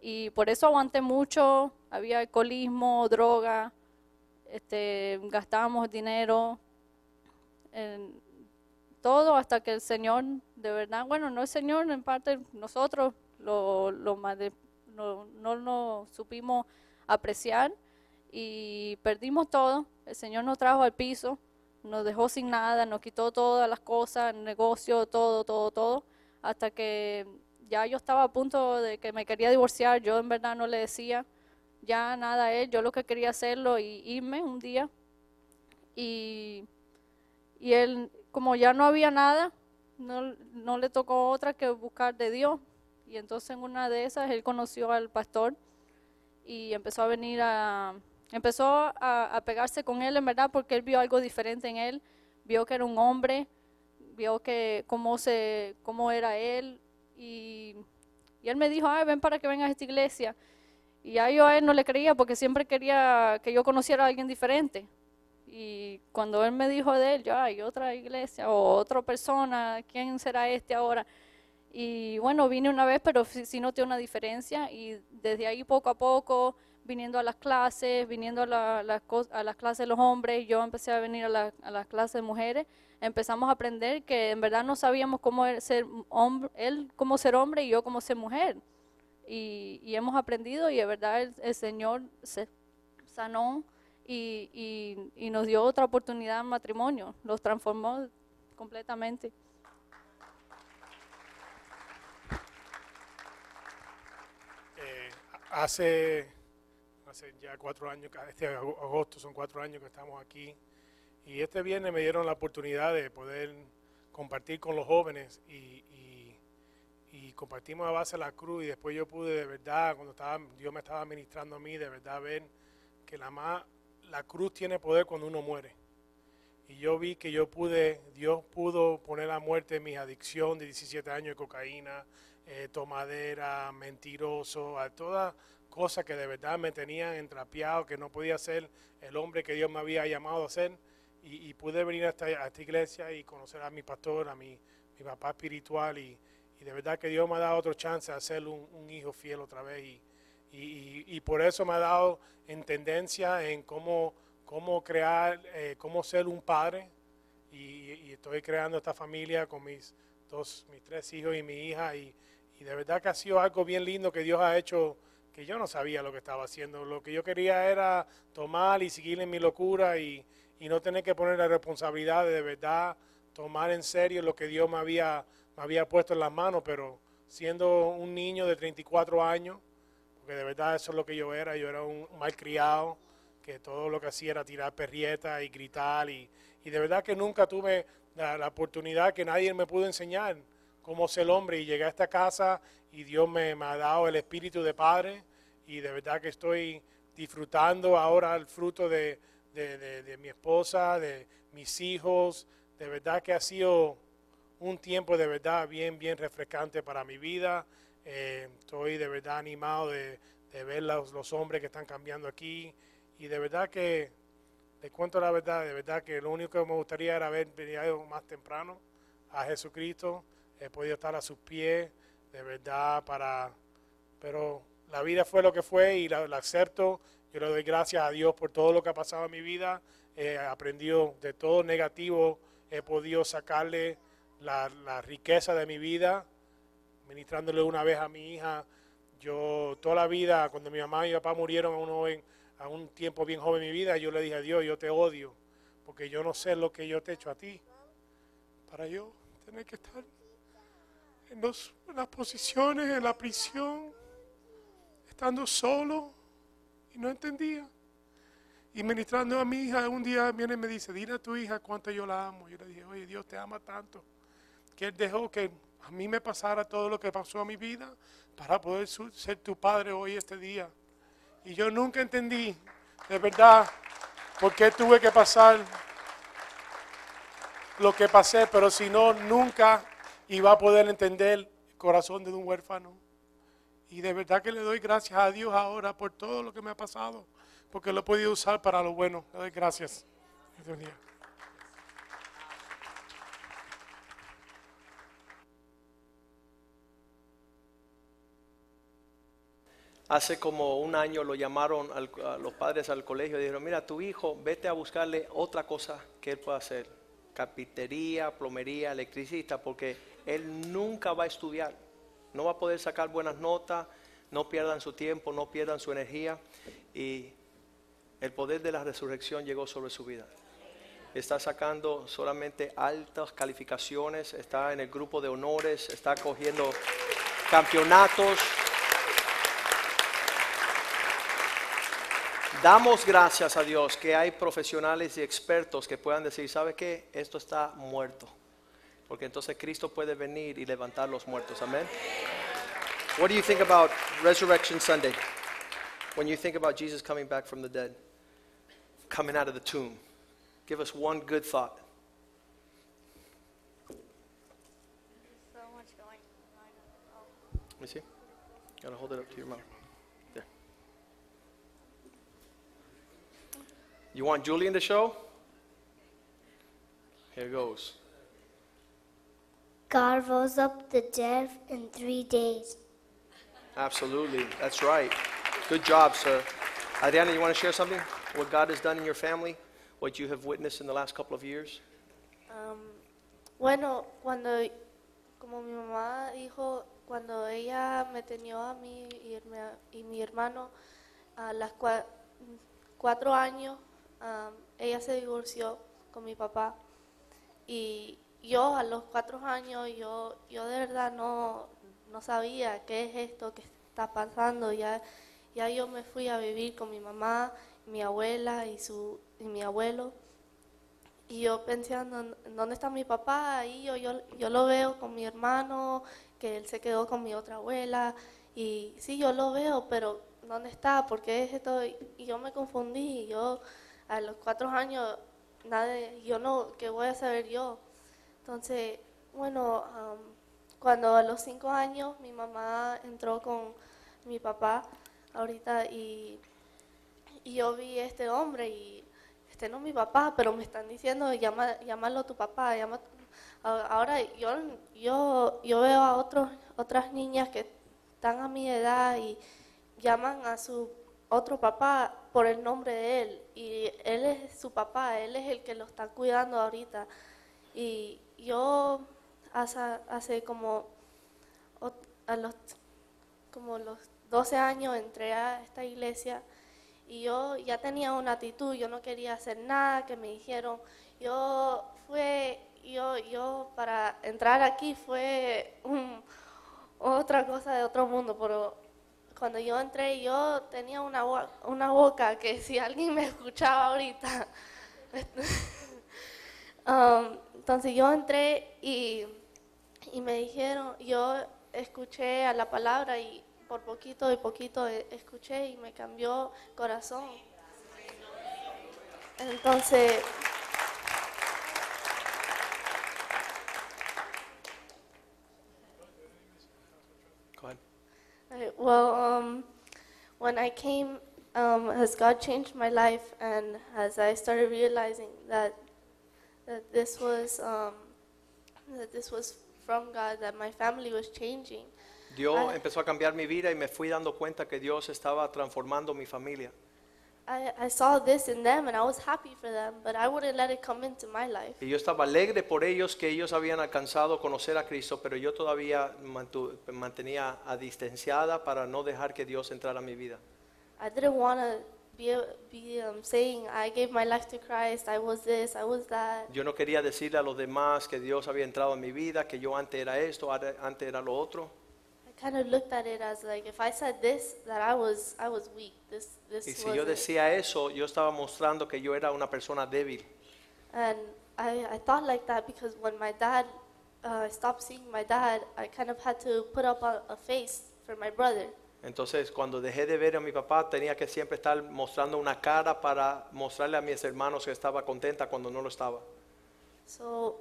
Y por eso aguanté mucho, había alcoholismo, droga, este, gastábamos dinero, en todo hasta que el Señor, de verdad, bueno, no el Señor, en parte nosotros lo, lo no, no lo supimos apreciar y perdimos todo. El Señor nos trajo al piso, nos dejó sin nada, nos quitó todas las cosas, el negocio, todo, todo, todo, hasta que ya yo estaba a punto de que me quería divorciar, yo en verdad no le decía ya nada a él, yo lo que quería hacerlo y irme un día y, y él, como ya no había nada, no, no le tocó otra que buscar de Dios. Y entonces en una de esas él conoció al pastor y empezó a venir a, empezó a, pegarse con él en verdad porque él vio algo diferente en él, vio que era un hombre, vio que cómo se, cómo era él y, y él me dijo, ay, ven para que vengas a esta iglesia. Y ya yo a él no le creía porque siempre quería que yo conociera a alguien diferente. Y cuando él me dijo de él, yo, hay otra iglesia o otra persona, ¿quién será este ahora? Y bueno, vine una vez, pero sí, sí noté una diferencia y desde ahí poco a poco, viniendo a las clases, viniendo a, la- cos- a las clases de los hombres, yo empecé a venir a, la- a las clases de mujeres, empezamos a aprender que en verdad no sabíamos cómo ser hombre, él cómo ser hombre y yo cómo ser mujer. Y, y hemos aprendido y de verdad el, el Señor se sanó y, y- y nos dio otra oportunidad en matrimonio, los transformó completamente. Eh, hace, ya cuatro años, este ago- agosto son cuatro años que estamos aquí y este viernes me dieron la oportunidad de poder compartir con los jóvenes y, compartimos a base la cruz y después yo pude de verdad, cuando estaba, Dios me estaba ministrando a mí, de verdad ver que la, ma- la cruz tiene poder cuando uno muere. Y yo vi que yo pude, Dios pudo poner a muerte mi adicción de 17 años de cocaína, eh, tomadera, mentiroso, a todas cosas que de verdad me tenían entrapeado, que no podía ser el hombre que Dios me había llamado a ser. Y, pude venir a esta, iglesia y conocer a mi pastor, a mi, mi papá espiritual. Y, y de verdad que Dios me ha dado otro chance de ser un, un hijo fiel otra vez. Y, y, por eso me ha dado en tendencia en cómo, cómo crear, eh, cómo ser un padre. Y, estoy creando esta familia con mis dos, mis tres hijos y mi hija. Y, y de verdad que ha sido algo bien lindo que Dios ha hecho, que yo no sabía lo que estaba haciendo. Lo que yo quería era tomar y seguir en mi locura y, y no tener que poner la responsabilidad de, de verdad tomar en serio lo que Dios me había, me había puesto en las manos. Pero siendo un niño de 34 años, porque de verdad eso es lo que yo era, yo era un malcriado, que todo lo que hacía era tirar perrietas y gritar, y, y de verdad que nunca tuve la, la oportunidad que nadie me pudo enseñar cómo ser hombre, y llegué a esta casa y Dios me, me ha dado el espíritu de padre, y de verdad que estoy disfrutando ahora el fruto de, de- de- de mi esposa, de mis hijos, de verdad que ha sido un tiempo de verdad bien, bien refrescante para mi vida. Eh, estoy de verdad animado de, de ver los, los hombres que están cambiando aquí y de verdad que, les cuento la verdad, de verdad que lo único que me gustaría era haber venido más temprano a Jesucristo, he podido estar a sus pies, de verdad, para, pero la vida fue lo que fue y la, la acepto. Yo le doy gracias a Dios por todo lo que ha pasado en mi vida. He aprendido de todo negativo, he podido sacarle la, la riqueza de mi vida, ministrándole una vez a mi hija. Yo toda la vida, cuando mi mamá y mi papá murieron a un, joven- a un tiempo bien joven en mi vida, yo le dije a Dios, yo te odio, porque yo no sé lo que yo te he hecho a ti. Para yo tener que estar en, en las posiciones, en la prisión, estando solo, y no entendía. Y ministrando a mi hija, un día viene y me dice, dile a tu hija cuánto yo la amo. Yo le dije, oye, Dios te ama tanto, que Él dejó que a mí me pasara todo lo que pasó a mi vida para poder ser tu padre hoy, este día. Y yo nunca entendí, de verdad, por qué tuve que pasar lo que pasé, pero si no, nunca iba a poder entender el corazón de un huérfano. Y de verdad que le doy gracias a Dios ahora por todo lo que me ha pasado, porque lo he podido usar para lo bueno. Le doy gracias. Hace como un año lo llamaron a los padres al colegio y dijeron, mira, tu hijo, vete a buscarle otra cosa que él pueda hacer. Carpintería, plomería, electricista, porque él nunca va a estudiar. No va a poder sacar buenas notas, no pierdan su tiempo, no pierdan su energía. Y el poder de la resurrección llegó sobre su vida. Está sacando solamente altas calificaciones, está en el grupo de honores, está cogiendo campeonatos. Damos gracias a Dios que hay profesionales y expertos que puedan decir, ¿sabe qué? Esto está muerto. Porque entonces Cristo puede venir y levantar los muertos. Amén. What do you think about Resurrection Sunday? When you think about Jesus coming back from the dead, coming out of the tomb, give us one good thought. So much going on. Let me see. Gotta hold it up to your mouth. You want Julie in the show? Here goes. God rose up the dead in three days. Absolutely. That's right. Good job, sir. Adriana, you want to share something? What God has done in your family? What you have witnessed in the last couple of years? Am, bueno, cuando, como mi mamá dijo, cuando ella me tenía a mí y, herma- y mi hermano a las cua- cuatro años, ella se divorció con mi papá y yo a los cuatro años, yo, yo de verdad no, no sabía qué es esto que está pasando. Ya, ya yo me fui a vivir con mi mamá, mi abuela y, su, y mi abuelo. Y yo pensando, "¿En ¿dónde está mi papá? Ahí yo, yo, yo lo veo con mi hermano, que él se quedó con mi otra abuela. Y sí, yo lo veo, pero ¿dónde está? ¿Por qué es esto? Y yo me confundí. y Yo a los cuatro años, nada, yo no, ¿qué voy a saber yo? Entonces, bueno, am, cuando a los cinco años mi mamá entró con mi papá ahorita y, y yo vi este hombre y este no es mi papá, pero me están diciendo, llama, llámalo tu papá. A- ahora yo, yo, yo veo a otros, otras niñas que están a mi edad y llaman a su otro papá por el nombre de él y él es su papá, él es el que lo está cuidando ahorita. Y yo hace, hace como a los como los 12 años entré a esta iglesia y yo ya tenía una actitud, yo no quería hacer nada que me dijeron. Yo fue, yo, yo para entrar aquí fue otra cosa de otro mundo, pero cuando yo entré yo tenía una, una boca que si alguien me escuchaba ahorita. Um, entonces yo entré y, y me dijeron, yo escuché a la palabra y por poquito y poquito e- escuché y me cambió corazón. Entonces, Uh, Well, um, when I came, um, has God changed my life, and as I started realizing that that this was um, that this was from God, that my family was changing. Dios Ah. empezó a cambiar mi vida y me fui dando cuenta que Dios estaba transformando mi familia. I, I saw this in them, and I was happy for them, but I wouldn't let it come into my life. Y yo estaba alegre por ellos que ellos habían alcanzado conocer a Cristo, pero yo todavía mantu- mantenía a distanciada para no dejar que Dios entrara a mi vida. I didn't want to be be um, saying I gave my life to Christ. I was this. I was that. Yo no quería decirle a los demás que Dios había entrado en mi vida, que yo antes era esto, ahora- antes era lo otro. I kind of looked at it as like if I said this, that I was I was weak. This this Y si yo decía eso, yo estaba mostrando que yo era una persona débil. And I, I thought like that because when my dad, uh, I stopped seeing my dad, I kind of had to put up a, a face for my brother. Entonces, cuando dejé de ver a mi papá, tenía que siempre estar mostrando una cara para mostrarle a mis hermanos que estaba contenta cuando no lo estaba. So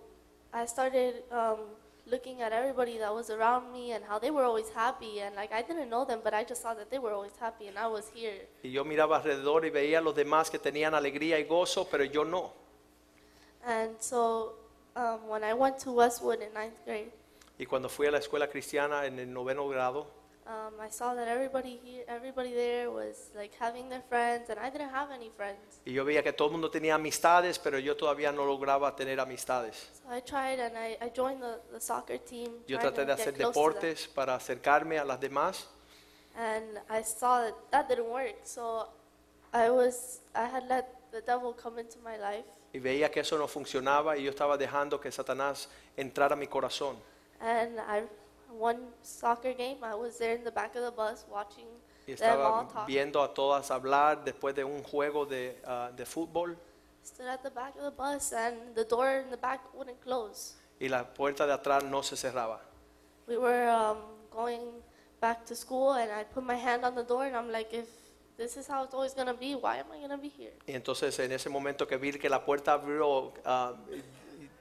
I started um, looking at everybody that was around me and how they were always happy. And like I didn't know them, but I just saw that they were always happy and I was here. Y yo miraba alrededor y veía a los demás que tenían alegría y gozo, pero yo no. And so um, when I went to Westwood in ninth grade, Y cuando fui a la escuela cristiana en el noveno grado, um, I saw that everybody here, everybody there was like having their friends, and I didn't have any friends. Y yo veía que todo el mundo tenía amistades, pero yo todavía no lograba tener amistades. So I tried and I, I joined the, the soccer team. Yo trying traté to de get hacer close to them. deportes para acercarme a las demás and I saw that that didn't work. So I was I had let the devil come into my life, y veía que eso no funcionaba y yo estaba dejando que Satanás entrara a mi corazón. and I one soccer game I was there in the back of the bus watching Y them all estaba talk. viendo a todas hablar después de un juego de, ah, de fútbol Stood at the back of the bus and the door in the back wouldn't close. y la puerta de atrás no se cerraba. We were um, going back to school and I put my hand on the door and I'm like, if this is how it's always gonna be, why am I gonna be here? Y entonces en ese momento que vi que la puerta abrió, ah,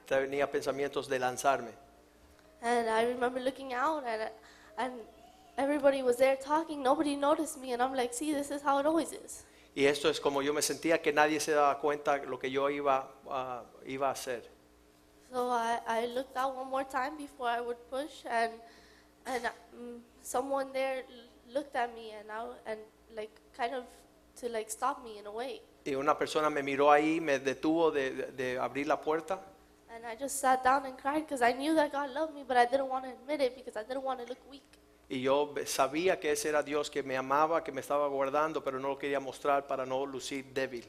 tenía pensamientos de lanzarme. And I remember looking out and and everybody was there talking. Nobody noticed me, and I'm like, see, this is how it always is. Y esto es como yo me sentía que nadie se daba cuenta lo que yo iba, ah, iba a hacer. So I, I looked out one more time before I would push, and and um, someone there looked at me and I, and like kind of to like stop me in a way. Y una persona me miró ahí, me detuvo de, de- de abrir la puerta And I just sat down and cried because I knew that God loved me, but I didn't want to admit it because I didn't want to look weak. y yo sabía que ese era Dios que me amaba, que me estaba guardando, pero no lo quería mostrar para no lucir débil.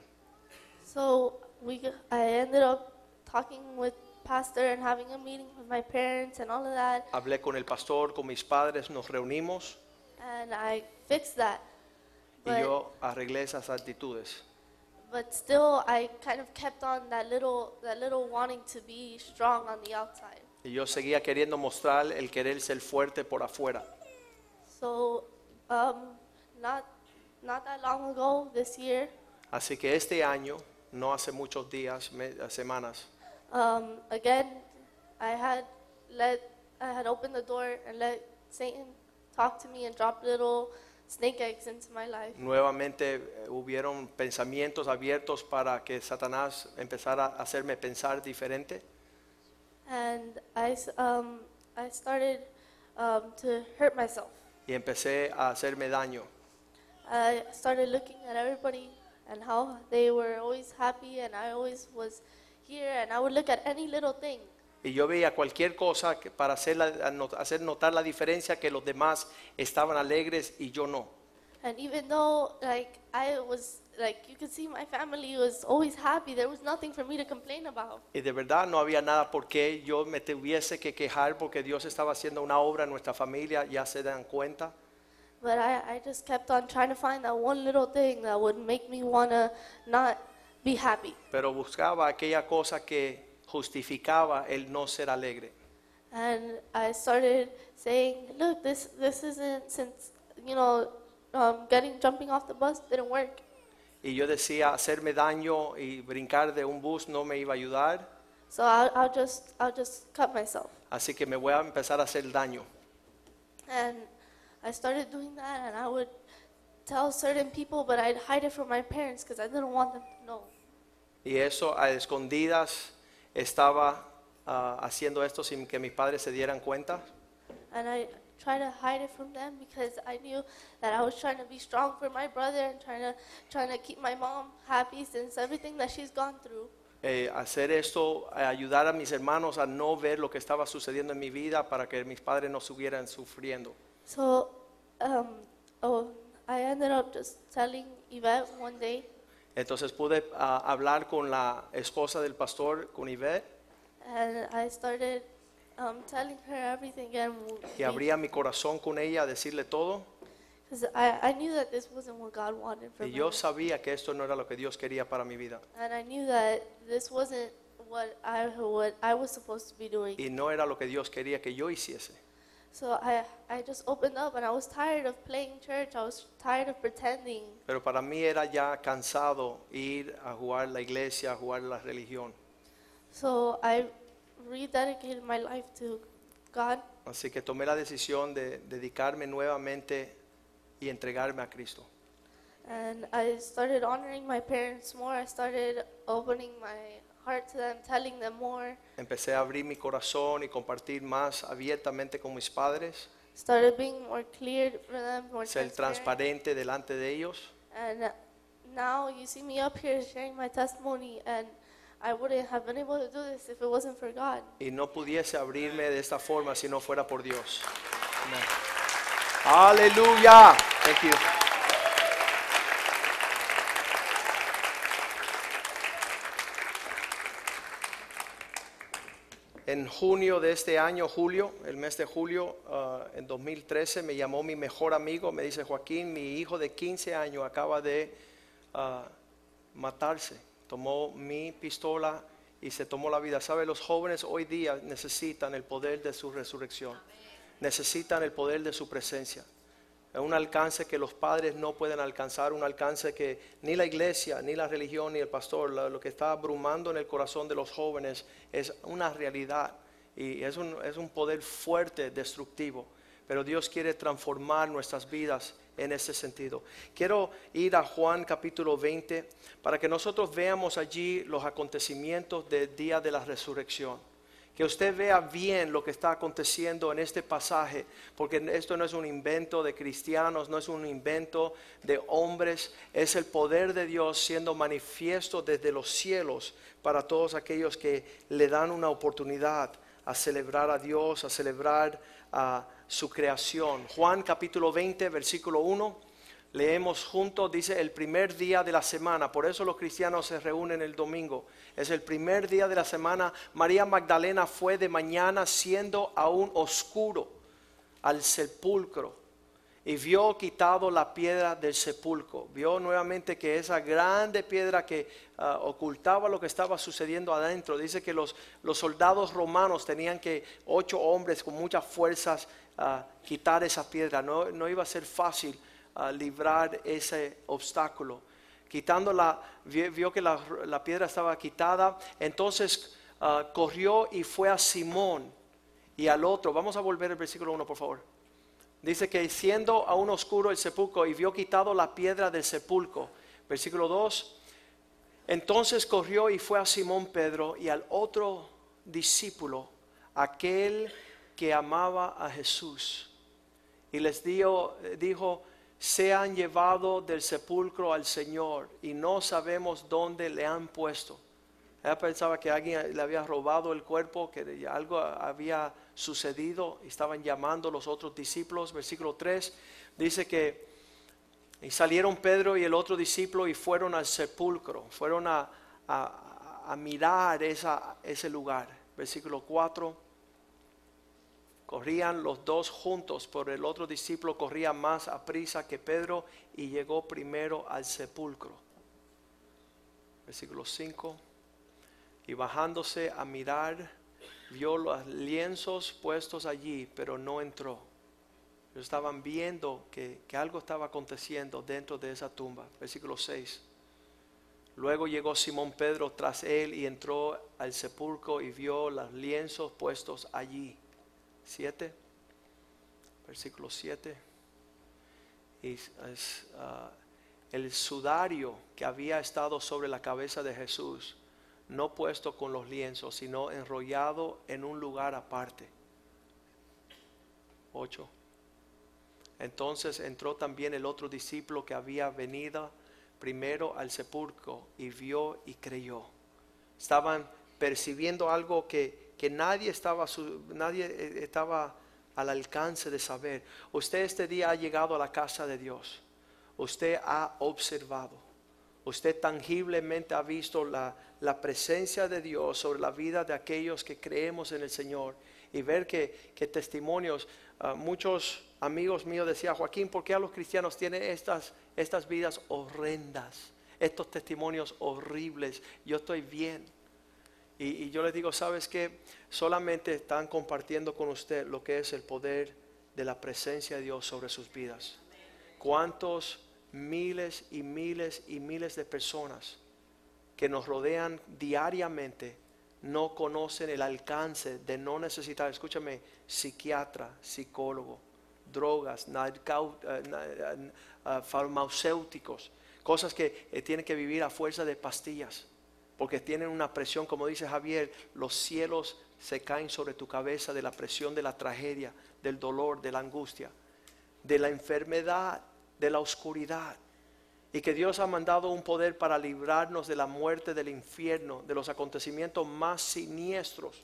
So we, I ended up talking with pastor and having a meeting with my parents and all of that, Hablé con el pastor, con mis padres, nos reunimos and I fixed that. y But, yo arreglé esas actitudes. But still, I kind of kept on that little, that little wanting to be strong on the outside. Y yo seguía queriendo mostrar el querer ser fuerte por afuera. So, um, not, not that long ago, this year, Así que este año, no hace muchos días, me- semanas, um, again, I had let, I had opened the door and let Satan talk to me and drop little snake eggs into my life. nuevamente eh, hubieron pensamientos abiertos para que Satanás empezara a hacerme pensar diferente. and I, s- um, I started um, to hurt myself. y empecé a hacerme daño. I started looking at everybody and how they were always happy, and I always was here, and I would look at any little thing. Y yo veía cualquier cosa para hacer, la- hacer notar la diferencia que los demás estaban alegres y yo no. And even though, like, I was, like, you could see my family was always happy, there was nothing for me to complain about. Y de verdad no había nada por qué yo me tuviese que quejar porque Dios estaba haciendo una obra en nuestra familia, ya se dan cuenta. But I, I just kept on trying to find that one little thing that would make me not be happy. Pero buscaba aquella cosa que justificaba el no ser alegre. And I started saying, look, this, this isn't, since, you know, um, getting, jumping off the bus didn't work. Y yo decía, hacerme daño y brincar de un bus no me iba a ayudar, So I'll, I'll just, I'll just cut myself. así que me voy a empezar a hacer daño. And I started doing that, and I would tell certain people, but I'd hide it from my parents because I didn't want them to know. Y eso a escondidas estaba ah, haciendo esto sin que mis padres se dieran cuenta. And I tried to hide it from them because I knew that I was trying to be strong for my brother and trying to, trying to keep my mom happy since everything that she's gone through. Eh, hacer esto, eh, ayudar a mis hermanos a no ver lo que estaba sucediendo en mi vida para que mis padres no estuvieran sufriendo. So, um, oh, I ended up just telling Yvette one day, Entonces pude ah, hablar con la esposa del pastor, con and I started um, telling her everything again. y abría mi corazón con ella a decirle todo. Because I, I knew that this wasn't what God wanted for Y me. yo sabía que esto no era lo que Dios quería para mi vida. And I knew that this wasn't what I, what I was supposed to be doing. Y no era lo que Dios quería que yo hiciese. So I, I just opened up and I was tired of playing church. I was tired of pretending. Pero para mí era ya cansado ir a jugar la iglesia, a jugar la religión. So I rededicated my life to God. Así que tomé la decisión de dedicarme nuevamente y entregarme a Cristo. And I started honoring my parents more. I started opening my heart to them, telling them more. Empecé a abrir mi corazón y compartir más abiertamente con mis padres. started being more clear for them, more ser transparent. transparente delante de ellos. And now you see me up here sharing my testimony, and I wouldn't have been able to do this if it wasn't for God. y no pudiese abrirme de esta forma si no fuera por Dios. Aleluya. Thank you. En junio de este año, julio, el mes de julio, ah, en 2013, me llamó mi mejor amigo, me dice Joaquín, mi hijo de 15 años acaba de ah, matarse. Tomó mi pistola y se tomó la vida. ¿Sabe? Los jóvenes hoy día necesitan el poder de su resurrección. Necesitan el poder de su presencia. Un alcance que los padres no pueden alcanzar, un alcance que ni la iglesia, ni la religión, ni el pastor, lo, lo que está abrumando en el corazón de los jóvenes es una realidad y es un, es un poder fuerte, destructivo. Pero Dios quiere transformar nuestras vidas en ese sentido. Quiero ir a Juan capítulo 20 para que nosotros veamos allí los acontecimientos del día de la resurrección. Que usted vea bien lo que está aconteciendo en este pasaje, porque esto no es un invento de cristianos, no es un invento de hombres, es el poder de Dios siendo manifiesto desde los cielos para todos aquellos que le dan una oportunidad a celebrar a Dios, a celebrar a su creación. Juan capítulo 20, versículo 1. Leemos juntos, dice, el primer día de la semana. Por eso los cristianos se reúnen el domingo. Es el primer día de la semana. María Magdalena fue de mañana siendo aún oscuro al sepulcro y vio quitado la piedra del sepulcro. Vio nuevamente que esa grande piedra que ah, ocultaba lo que estaba sucediendo adentro. Dice que los, soldados romanos tenían que, ocho hombres con muchas fuerzas, ah, quitar esa piedra. No iba a ser fácil a librar ese obstáculo. Quitando la, vi- vio que la, la piedra estaba quitada, entonces ah, corrió y fue a Simón y al otro. Vamos a volver al versículo 1, por favor. Dice que siendo aún oscuro el sepulcro y vio quitado la piedra del sepulcro. Versículo 2. Entonces corrió y fue a Simón Pedro y al otro discípulo, aquel que amaba a Jesús. Y les dio, dijo, se han llevado del sepulcro al Señor y no sabemos dónde le han puesto. Ella pensaba que alguien le había robado el cuerpo, que algo había sucedido. Estaban llamando los otros discípulos. Versículo 3 dice que y salieron Pedro y el otro discípulo y fueron al sepulcro. Fueron a, a- a mirar ese lugar. Versículo 4. Corrían los dos juntos, pero el otro discípulo corría más a prisa que Pedro y llegó primero al sepulcro. Versículo 5. Y bajándose a mirar, vio los lienzos puestos allí, pero no entró. Estaban viendo que, que algo estaba aconteciendo dentro de esa tumba. Versículo 6. Luego llegó Simón Pedro tras él y entró al sepulcro y vio los lienzos puestos allí. 7. Versículo 7. Y es, ah, el sudario que había estado sobre la cabeza de Jesús, no puesto con los lienzos, sino enrollado en un lugar aparte. 8. Entonces entró también el otro discípulo que había venido primero al sepulcro y vio y creyó. Estaban percibiendo algo que, que nadie, estaba, nadie eh, estaba al alcance de saber. Usted este día ha llegado a la casa de Dios. Usted ha observado. Usted tangiblemente ha visto la, la presencia de Dios sobre la vida de aquellos que creemos en el Señor. Y ver que, que testimonios, ah, muchos amigos míos decían, Joaquín, ¿por qué a los cristianos tienen estas, estas vidas horrendas? Estos testimonios horribles. Yo estoy bien. Y, yo les digo, ¿sabes qué? Solamente están compartiendo con usted lo que es el poder de la presencia de Dios sobre sus vidas. ¿Cuántos miles y miles y miles de personas que nos rodean diariamente no conocen el alcance de no necesitar, escúchame, psiquiatra, psicólogo, drogas, eh, eh, eh, farmacéuticos, cosas que tienen que vivir a fuerza de pastillas. Porque tienen una presión, como dice Javier, los cielos se caen sobre tu cabeza de la presión de la tragedia, del dolor, de la angustia, de la enfermedad, de la oscuridad. Y que Dios ha mandado un poder para librarnos de la muerte, del infierno, de los acontecimientos más siniestros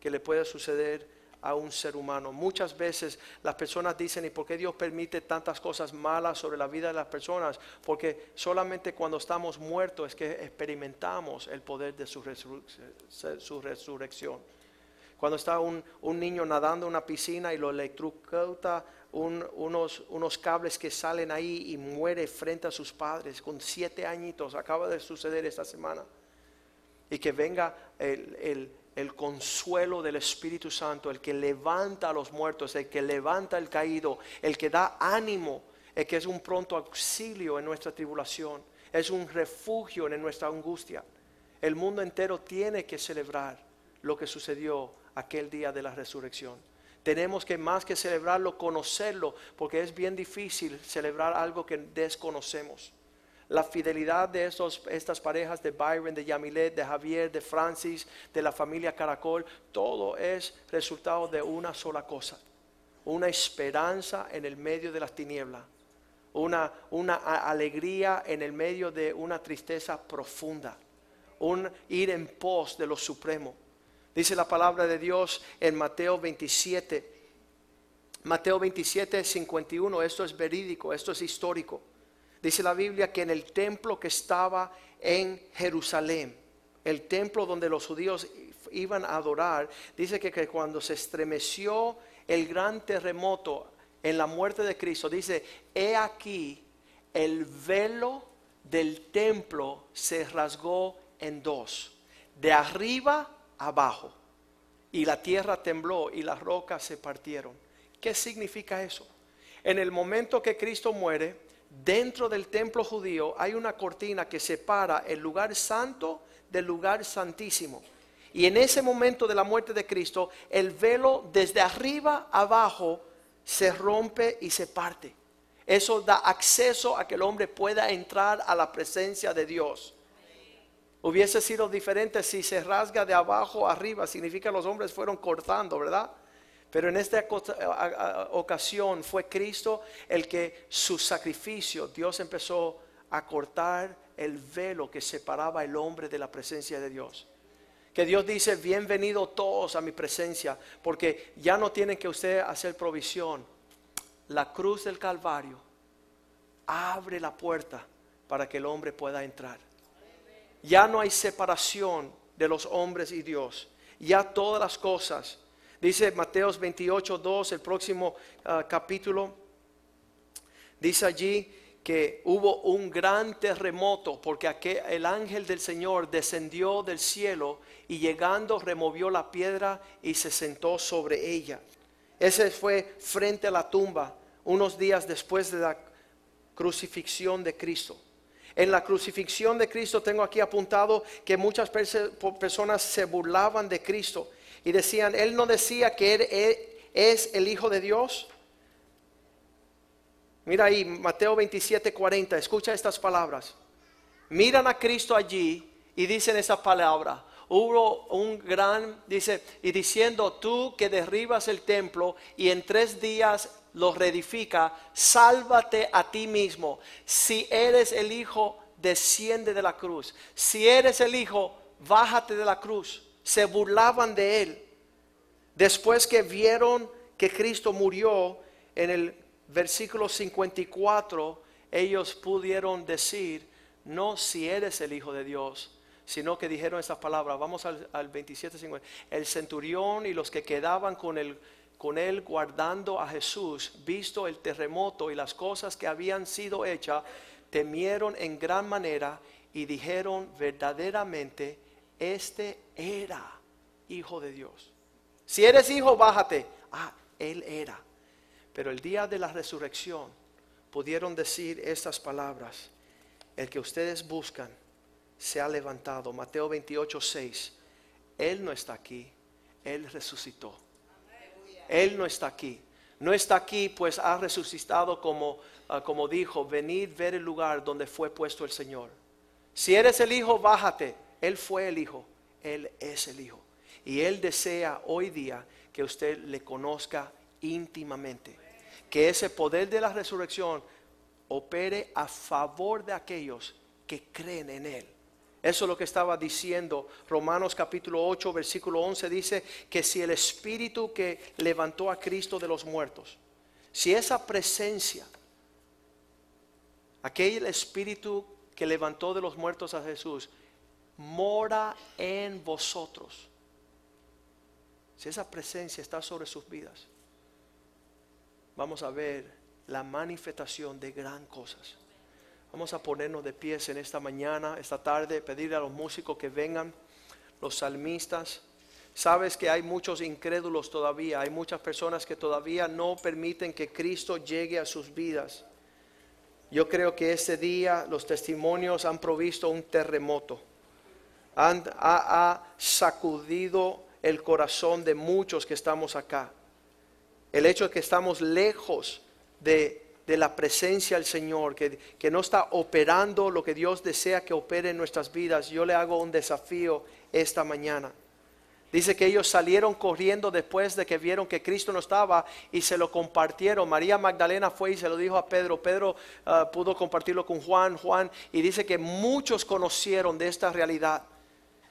que le puede suceder a un ser humano. Muchas veces las personas dicen, ¿y por qué Dios permite tantas cosas malas sobre la vida de las personas? Porque solamente cuando estamos muertos es que experimentamos el poder de su, su resurrección. Cuando está un, niño nadando en una piscina y lo electrocuta unos, cables que salen ahí y muere frente a sus padres con siete añitos, acaba de suceder esta semana. Y que venga el el consuelo del Espíritu Santo, el que levanta a los muertos, el que levanta el caído, el que da ánimo, el que es un pronto auxilio en nuestra tribulación, es un refugio en nuestra angustia. El mundo entero tiene que celebrar lo que sucedió aquel día de la resurrección. Tenemos que más que celebrarlo, conocerlo, porque es bien difícil celebrar algo que desconocemos la fidelidad de estos, estas parejas de Byron, de Yamilet, de Javier, de Francis, de la familia Caracol, todo es resultado de una sola cosa, una esperanza en el medio de las tinieblas, una, una alegría en el medio de una tristeza profunda, un ir en pos de lo supremo. Dice la palabra de Dios en Mateo 27, Mateo 27, 51, esto es verídico, esto es histórico. Dice la Biblia que en el templo que estaba en Jerusalén, el templo donde los judíos iban a adorar, dice que, cuando se estremeció el gran terremoto en la muerte de Cristo, dice, he aquí el velo del templo se rasgó en dos, de arriba abajo, y la tierra tembló y las rocas se partieron. ¿Qué significa eso? En el momento que Cristo muere, dentro del templo judío hay una cortina que separa el lugar santo del lugar santísimo. Y en ese momento de la muerte de Cristo, el velo desde arriba abajo se rompe y se parte. Eso da acceso a que el hombre pueda entrar a la presencia de Dios. Hubiese sido diferente si se rasga de abajo arriba, significa que los hombres fueron cortando, ¿verdad? Pero en esta ocasión fue Cristo el que su sacrificio, Dios empezó a cortar el velo que separaba el hombre de la presencia de Dios. Que Dios dice, bienvenido todos a mi presencia, porque ya no tienen que usted hacer provisión. La cruz del Calvario abre la puerta para que el hombre pueda entrar. Ya no hay separación de los hombres y Dios. Ya todas las cosas Dice Mateos 28, 2, el próximo ah, capítulo. Dice allí que hubo un gran terremoto porque aquel, el ángel del Señor descendió del cielo y llegando removió la piedra y se sentó sobre ella. Ese fue frente a la tumba unos días después de la crucifixión de Cristo. En la crucifixión de Cristo tengo aquí apuntado que muchas personas se burlaban de Cristo y decían, Él no decía que Él es el Hijo de Dios. Mira ahí, Mateo 27, 40, escucha estas palabras. Miran a Cristo allí y dicen esa palabra. Hubo un gran, dice, y diciendo, tú que derribas el templo y en tres días lo reedifica, sálvate a ti mismo. Si eres el Hijo, desciende de la cruz. Si eres el Hijo, bájate de la cruz se burlaban de él. Después que vieron que Cristo murió, en el versículo 54, ellos pudieron decir, no si eres el Hijo de Dios, sino que dijeron estas palabras. Vamos al, al 27, 50. El centurión y los que quedaban con con él guardando a Jesús, visto el terremoto y las cosas que habían sido hechas, temieron en gran manera y dijeron verdaderamente, este era hijo de Dios. Si eres hijo, bájate. Ah, él era. Pero el día de la resurrección pudieron decir estas palabras. El que ustedes buscan se ha levantado. Mateo 28, 6. Él no está aquí. Él resucitó. Él no está aquí. No está aquí, pues ha resucitado como, ah, como dijo, venid ver el lugar donde fue puesto el Señor. Si eres el Hijo, bájate. Él fue el Hijo, Él es el Hijo. Y Él desea hoy día que usted le conozca íntimamente. Que ese poder de la resurrección opere a favor de aquellos que creen en Él. Eso es lo que estaba diciendo Romanos capítulo 8, versículo 11. Dice que si el Espíritu que levantó a Cristo de los muertos, si esa presencia, aquel Espíritu que levantó de los muertos a Jesús, mora en vosotros, si esa presencia está sobre sus vidas, vamos a ver la manifestación de gran cosas. Vamos a ponernos de pies en esta mañana, esta tarde, pedirle a los músicos que vengan, los salmistas. Sabes que hay muchos incrédulos todavía, hay muchas personas que todavía no permiten que Cristo llegue a sus vidas. Yo creo que ese día los testimonios han provisto un terremoto, ha sacudido el corazón de muchos que estamos acá. El hecho de que estamos lejos de de la presencia del Señor, que, que, no está operando lo que Dios desea que opere en nuestras vidas, yo le hago un desafío esta mañana. Dice que ellos salieron corriendo después de que vieron que Cristo no estaba y se lo compartieron. María Magdalena fue y se lo dijo a Pedro. Pedro ah, pudo compartirlo con Juan, Juan, y dice que muchos conocieron de esta realidad.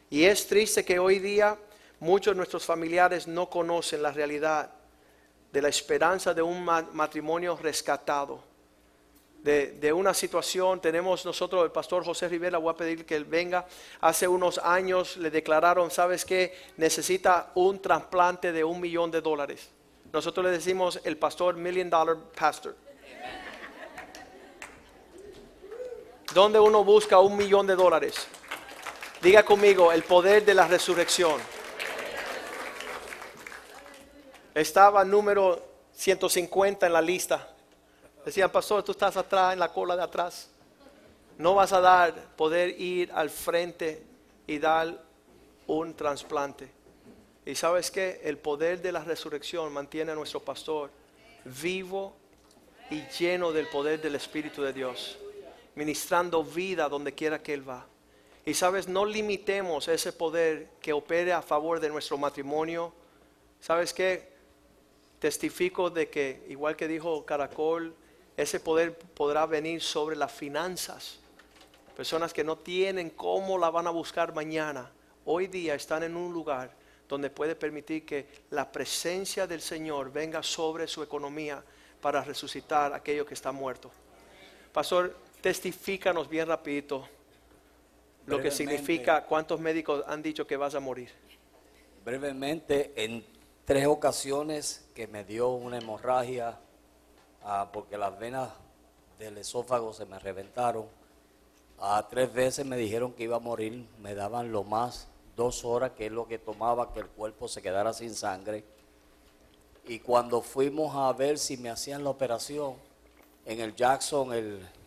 Y es triste que hoy día muchos de nuestros familiares no conocen la realidad de la esperanza de un matrimonio rescatado. De, una situación, tenemos nosotros, el pastor José Rivera, voy a pedir que él venga. Hace unos años le declararon, ¿sabes qué? Necesita un trasplante de un millón de dólares. Nosotros le decimos el pastor Million Dollar Pastor. ¿Dónde uno busca un millón de dólares? Diga conmigo, el poder de la resurrección estaba número 150 en la lista. Decían, pastor, tú estás atrás, en la cola de atrás. No vas a dar, poder ir al frente y dar un trasplante. Y sabes que el poder de la resurrección mantiene a nuestro pastor vivo y lleno del poder del Espíritu de Dios, ministrando vida donde quiera que Él va. Y sabes, no limitemos ese poder que opere a favor de nuestro matrimonio. ¿Sabes qué? testifico de que, igual que dijo Caracol, ese poder podrá venir sobre las finanzas. Personas que no tienen cómo la van a buscar mañana, hoy día están en un lugar donde puede permitir que la presencia del Señor venga sobre su economía para resucitar aquello que está muerto. Pastor, testifícanos bien rapidito lo que significa cuántos médicos han dicho que vas a morir. Brevemente, en tres ocasiones que me dio una hemorragia ah, porque las venas del esófago se me reventaron. A tres veces me dijeron que iba a morir, me daban lo más dos horas, que es lo que tomaba que el cuerpo se quedara sin sangre. Y cuando fuimos a ver si me hacían la operación, en el Jackson,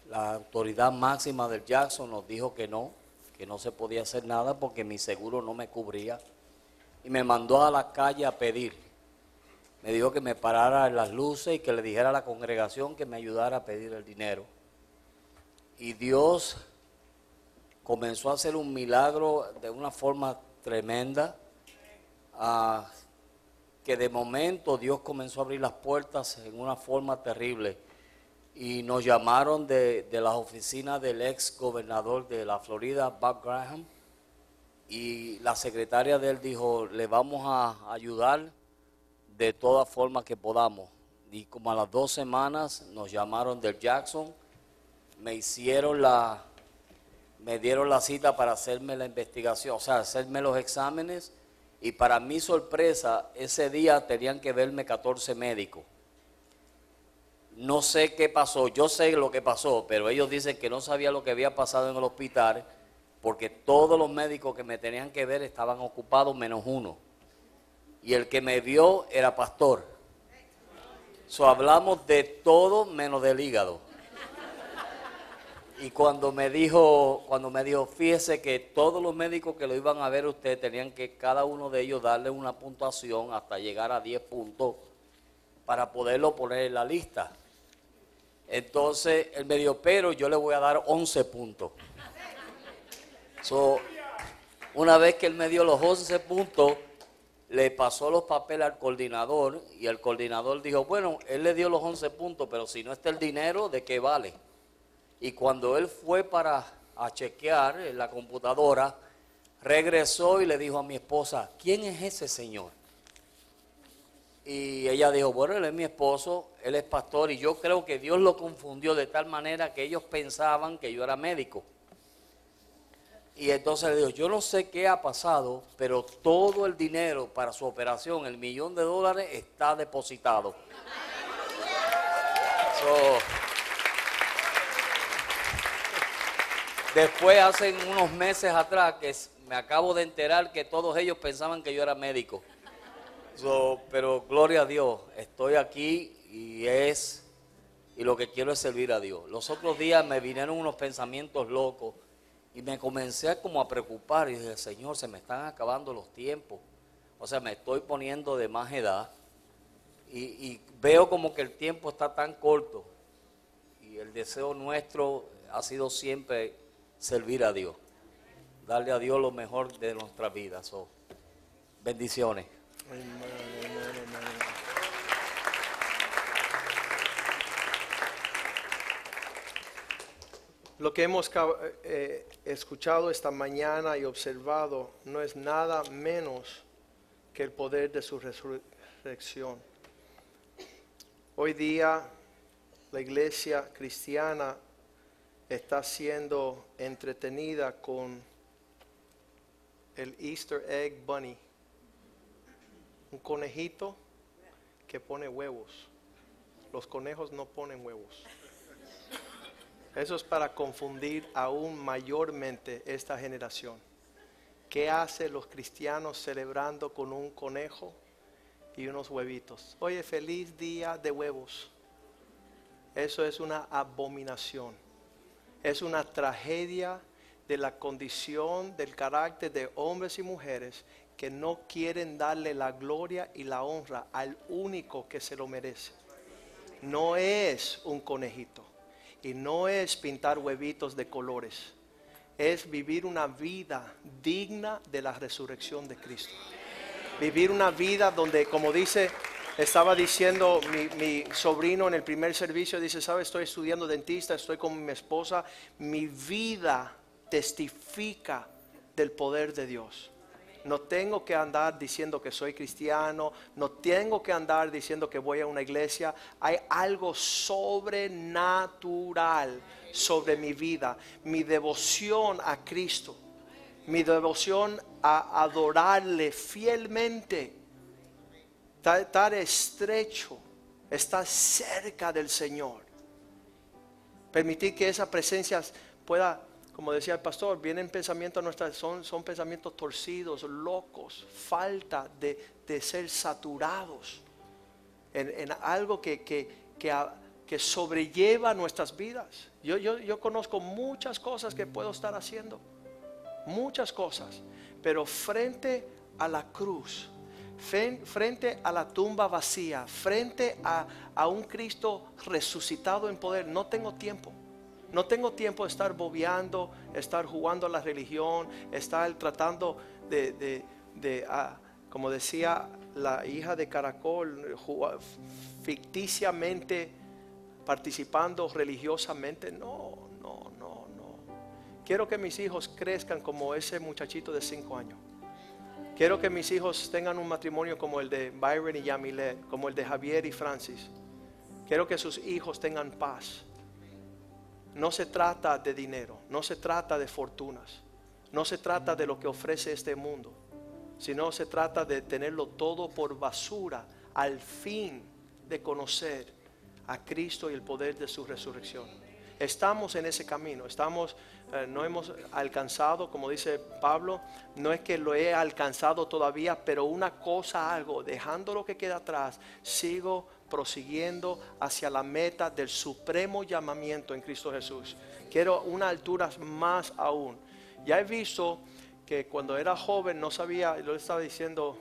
la autoridad máxima del Jackson nos dijo que no, que no se podía hacer nada porque mi seguro no me cubría y me mandó a la calle a pedir. Me dijo que me parara en las luces y que le dijera a la congregación que me ayudara a pedir el dinero. Y Dios comenzó a hacer un milagro de una forma tremenda, que de momento Dios comenzó a abrir las puertas en una forma terrible. Y nos llamaron de, de las oficinas del ex gobernador de la Florida, Bob Graham, y la secretaria de él dijo, le vamos a ayudar de todas formas que podamos. Y como a las dos semanas nos llamaron del Jackson, me hicieron la, me dieron la cita para hacerme la investigación, o sea, hacerme los exámenes. Y para mi sorpresa, ese día tenían que verme 14 médicos. No sé qué pasó, yo sé lo que pasó, pero ellos dicen que no sabía lo que había pasado en el hospital porque todos los médicos que me tenían que ver estaban ocupados menos uno. Y el que me vio era pastor. So, hablamos de todo menos del hígado. Y cuando me dijo, cuando me dijo, fíjese que todos los médicos que lo iban a ver usted tenían que cada uno de ellos darle una puntuación hasta llegar a 10 puntos para poderlo poner en la lista. Entonces él me dijo, pero yo le voy a dar 11 puntos. So, Una vez que él me dio los 11 puntos, le pasó los papeles al coordinador y el coordinador dijo, bueno, él le dio los 11 puntos, pero si no está el dinero, ¿de qué vale? Y cuando él fue para a chequear en la computadora, regresó y le dijo a mi esposa, ¿quién es ese señor? Y ella dijo, bueno, él es mi esposo, él es pastor y yo creo que Dios lo confundió de tal manera que ellos pensaban que yo era médico. Y entonces le dijo, yo no sé qué ha pasado, pero todo el dinero para su operación, el millón de dólares, está depositado. Después, hace unos meses atrás, que me acabo de enterar que todos ellos pensaban que yo era médico. Pero gloria a Dios, estoy aquí y es, y lo que quiero es servir a Dios. Los otros días me vinieron unos pensamientos locos y me comencé como a preocupar y dije, Señor, se me están acabando los tiempos. O sea, me estoy poniendo de más edad y, y veo como que el tiempo está tan corto y el deseo nuestro ha sido siempre servir a Dios, darle a Dios lo mejor de nuestra vida. So, bendiciones. Lo que hemos eh, escuchado esta mañana y observado no es nada menos que el poder de su resurrección. Hoy día la iglesia cristiana está siendo entretenida con el Easter Egg Bunny, un conejito que pone huevos. Los conejos no ponen huevos. Eso es para confundir aún mayormente esta generación. ¿Qué hacen los cristianos celebrando con un conejo y unos huevitos? Oye, feliz día de huevos. Eso es una abominación. Es una tragedia de la condición del carácter de hombres y mujeres que no quieren darle la gloria y la honra al único que se lo merece. No es un conejito y no es pintar huevitos de colores. Es vivir una vida digna de la resurrección de Cristo. Vivir una vida donde, como dice, estaba diciendo mi, mi sobrino en el primer servicio, dice, ¿sabes? Estoy estudiando dentista, estoy con mi esposa. Mi vida testifica del poder de Dios. No tengo que andar diciendo que soy cristiano, no tengo que andar diciendo que voy a una iglesia. Hay algo sobrenatural sobre mi vida, mi devoción a Cristo, mi devoción a adorarle fielmente, estar, estrecho, estar cerca del Señor. Permitir que esa presencia pueda como decía el pastor, vienen pensamientos nuestras, son, son pensamientos torcidos, locos, falta de, de ser saturados en, en algo que, que, que, que sobrelleva nuestras vidas. Yo, yo, yo conozco muchas cosas que puedo estar haciendo, muchas cosas, pero frente a la cruz, frente a la tumba vacía, frente a, a un Cristo resucitado en poder, no tengo tiempo. No tengo tiempo de estar bobeando, estar jugando a la religión, estar tratando de, de- de, ah, como decía la hija de Caracol, ficticiamente participando religiosamente. No, no, no, no. Quiero que mis hijos crezcan como ese muchachito de cinco años. Quiero que mis hijos tengan un matrimonio como el de Byron y Yamilet, como el de Javier y Francis. Quiero que sus hijos tengan paz. No se trata de dinero, no se trata de fortunas, no se trata de lo que ofrece este mundo, sino se trata de tenerlo todo por basura al fin de conocer a Cristo y el poder de su resurrección. Estamos en ese camino, estamos, eh, no hemos alcanzado, como dice Pablo, no es que lo he alcanzado todavía, pero una cosa algo, dejando lo que queda atrás, sigo prosiguiendo hacia la meta del supremo llamamiento en Cristo Jesús. Quiero una altura más aún. Ya he visto que cuando era joven no sabía, lo estaba diciendo,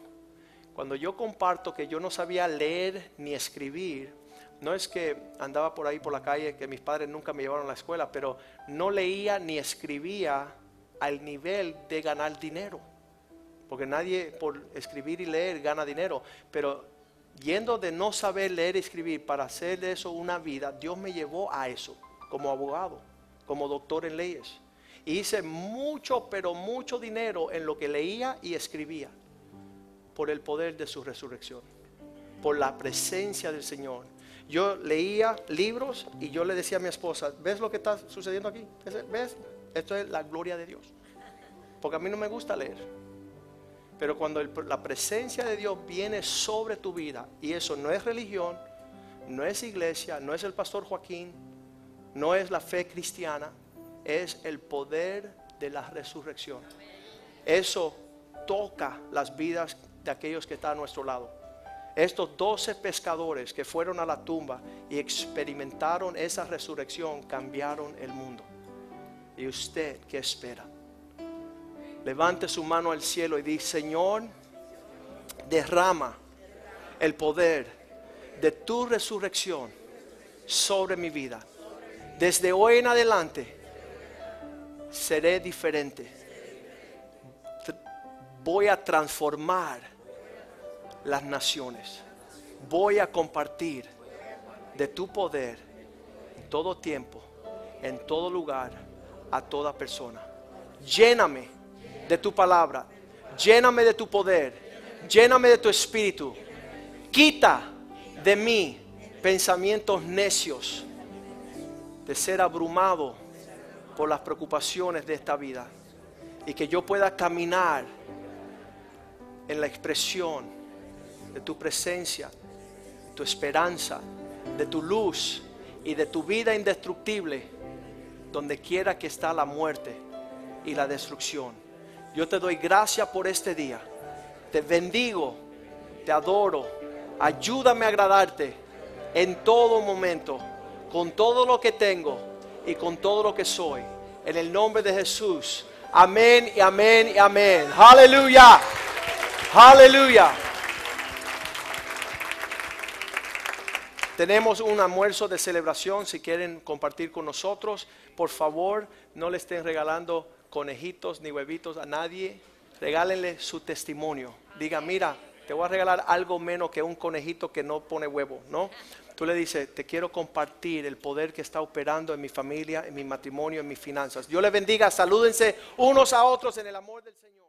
cuando yo comparto que yo no sabía leer ni escribir, no es que andaba por ahí por la calle, que mis padres nunca me llevaron a la escuela, pero no leía ni escribía al nivel de ganar dinero. Porque nadie por escribir y leer gana dinero. Pero yendo de no saber leer y escribir para hacer de eso una vida, Dios me llevó a eso como abogado, como doctor en leyes. Hice mucho, pero mucho dinero en lo que leía y escribía por el poder de su resurrección, por la presencia del Señor. Yo leía libros y yo le decía a mi esposa, ¿ves lo que está sucediendo aquí? ¿Ves? Esto es la gloria de Dios. Porque a mí no me gusta leer. Pero cuando la presencia de Dios viene sobre tu vida, y eso no es religión, no es iglesia, no es el pastor Joaquín, no es la fe cristiana, es el poder de la resurrección. Eso toca las vidas de aquellos que están a nuestro lado. Estos doce pescadores que fueron a la tumba y experimentaron esa resurrección cambiaron el mundo. ¿Y usted qué espera? Levante su mano al cielo y dice, Señor, derrama el poder de tu resurrección sobre mi vida. Desde hoy en adelante seré diferente. Voy a transformar las naciones. Voy a compartir de tu poder en todo tiempo, en todo lugar, a toda persona. Lléname de tu palabra, lléname de tu poder, lléname de tu espíritu. Quita de mí pensamientos necios de ser abrumado por las preocupaciones de esta vida y que yo pueda caminar en la expresión de tu presencia, tu esperanza, de tu luz y de tu vida indestructible, donde quiera que está la muerte y la destrucción. Yo te doy gracias por este día. Te bendigo, te adoro. Ayúdame a agradarte en todo momento, con todo lo que tengo y con todo lo que soy. En el nombre de Jesús. Amén y amén y amén. Aleluya. Aleluya. Tenemos un almuerzo de celebración, si quieren compartir con nosotros, por favor, no le estén regalando conejitos ni huevitos a nadie, regálenle su testimonio. Diga, mira, te voy a regalar algo menos que un conejito que no pone huevo, ¿no? Tú le dices, te quiero compartir el poder que está operando en mi familia, en mi matrimonio, en mis finanzas. Dios le bendiga, salúdense unos a otros en el amor del Señor.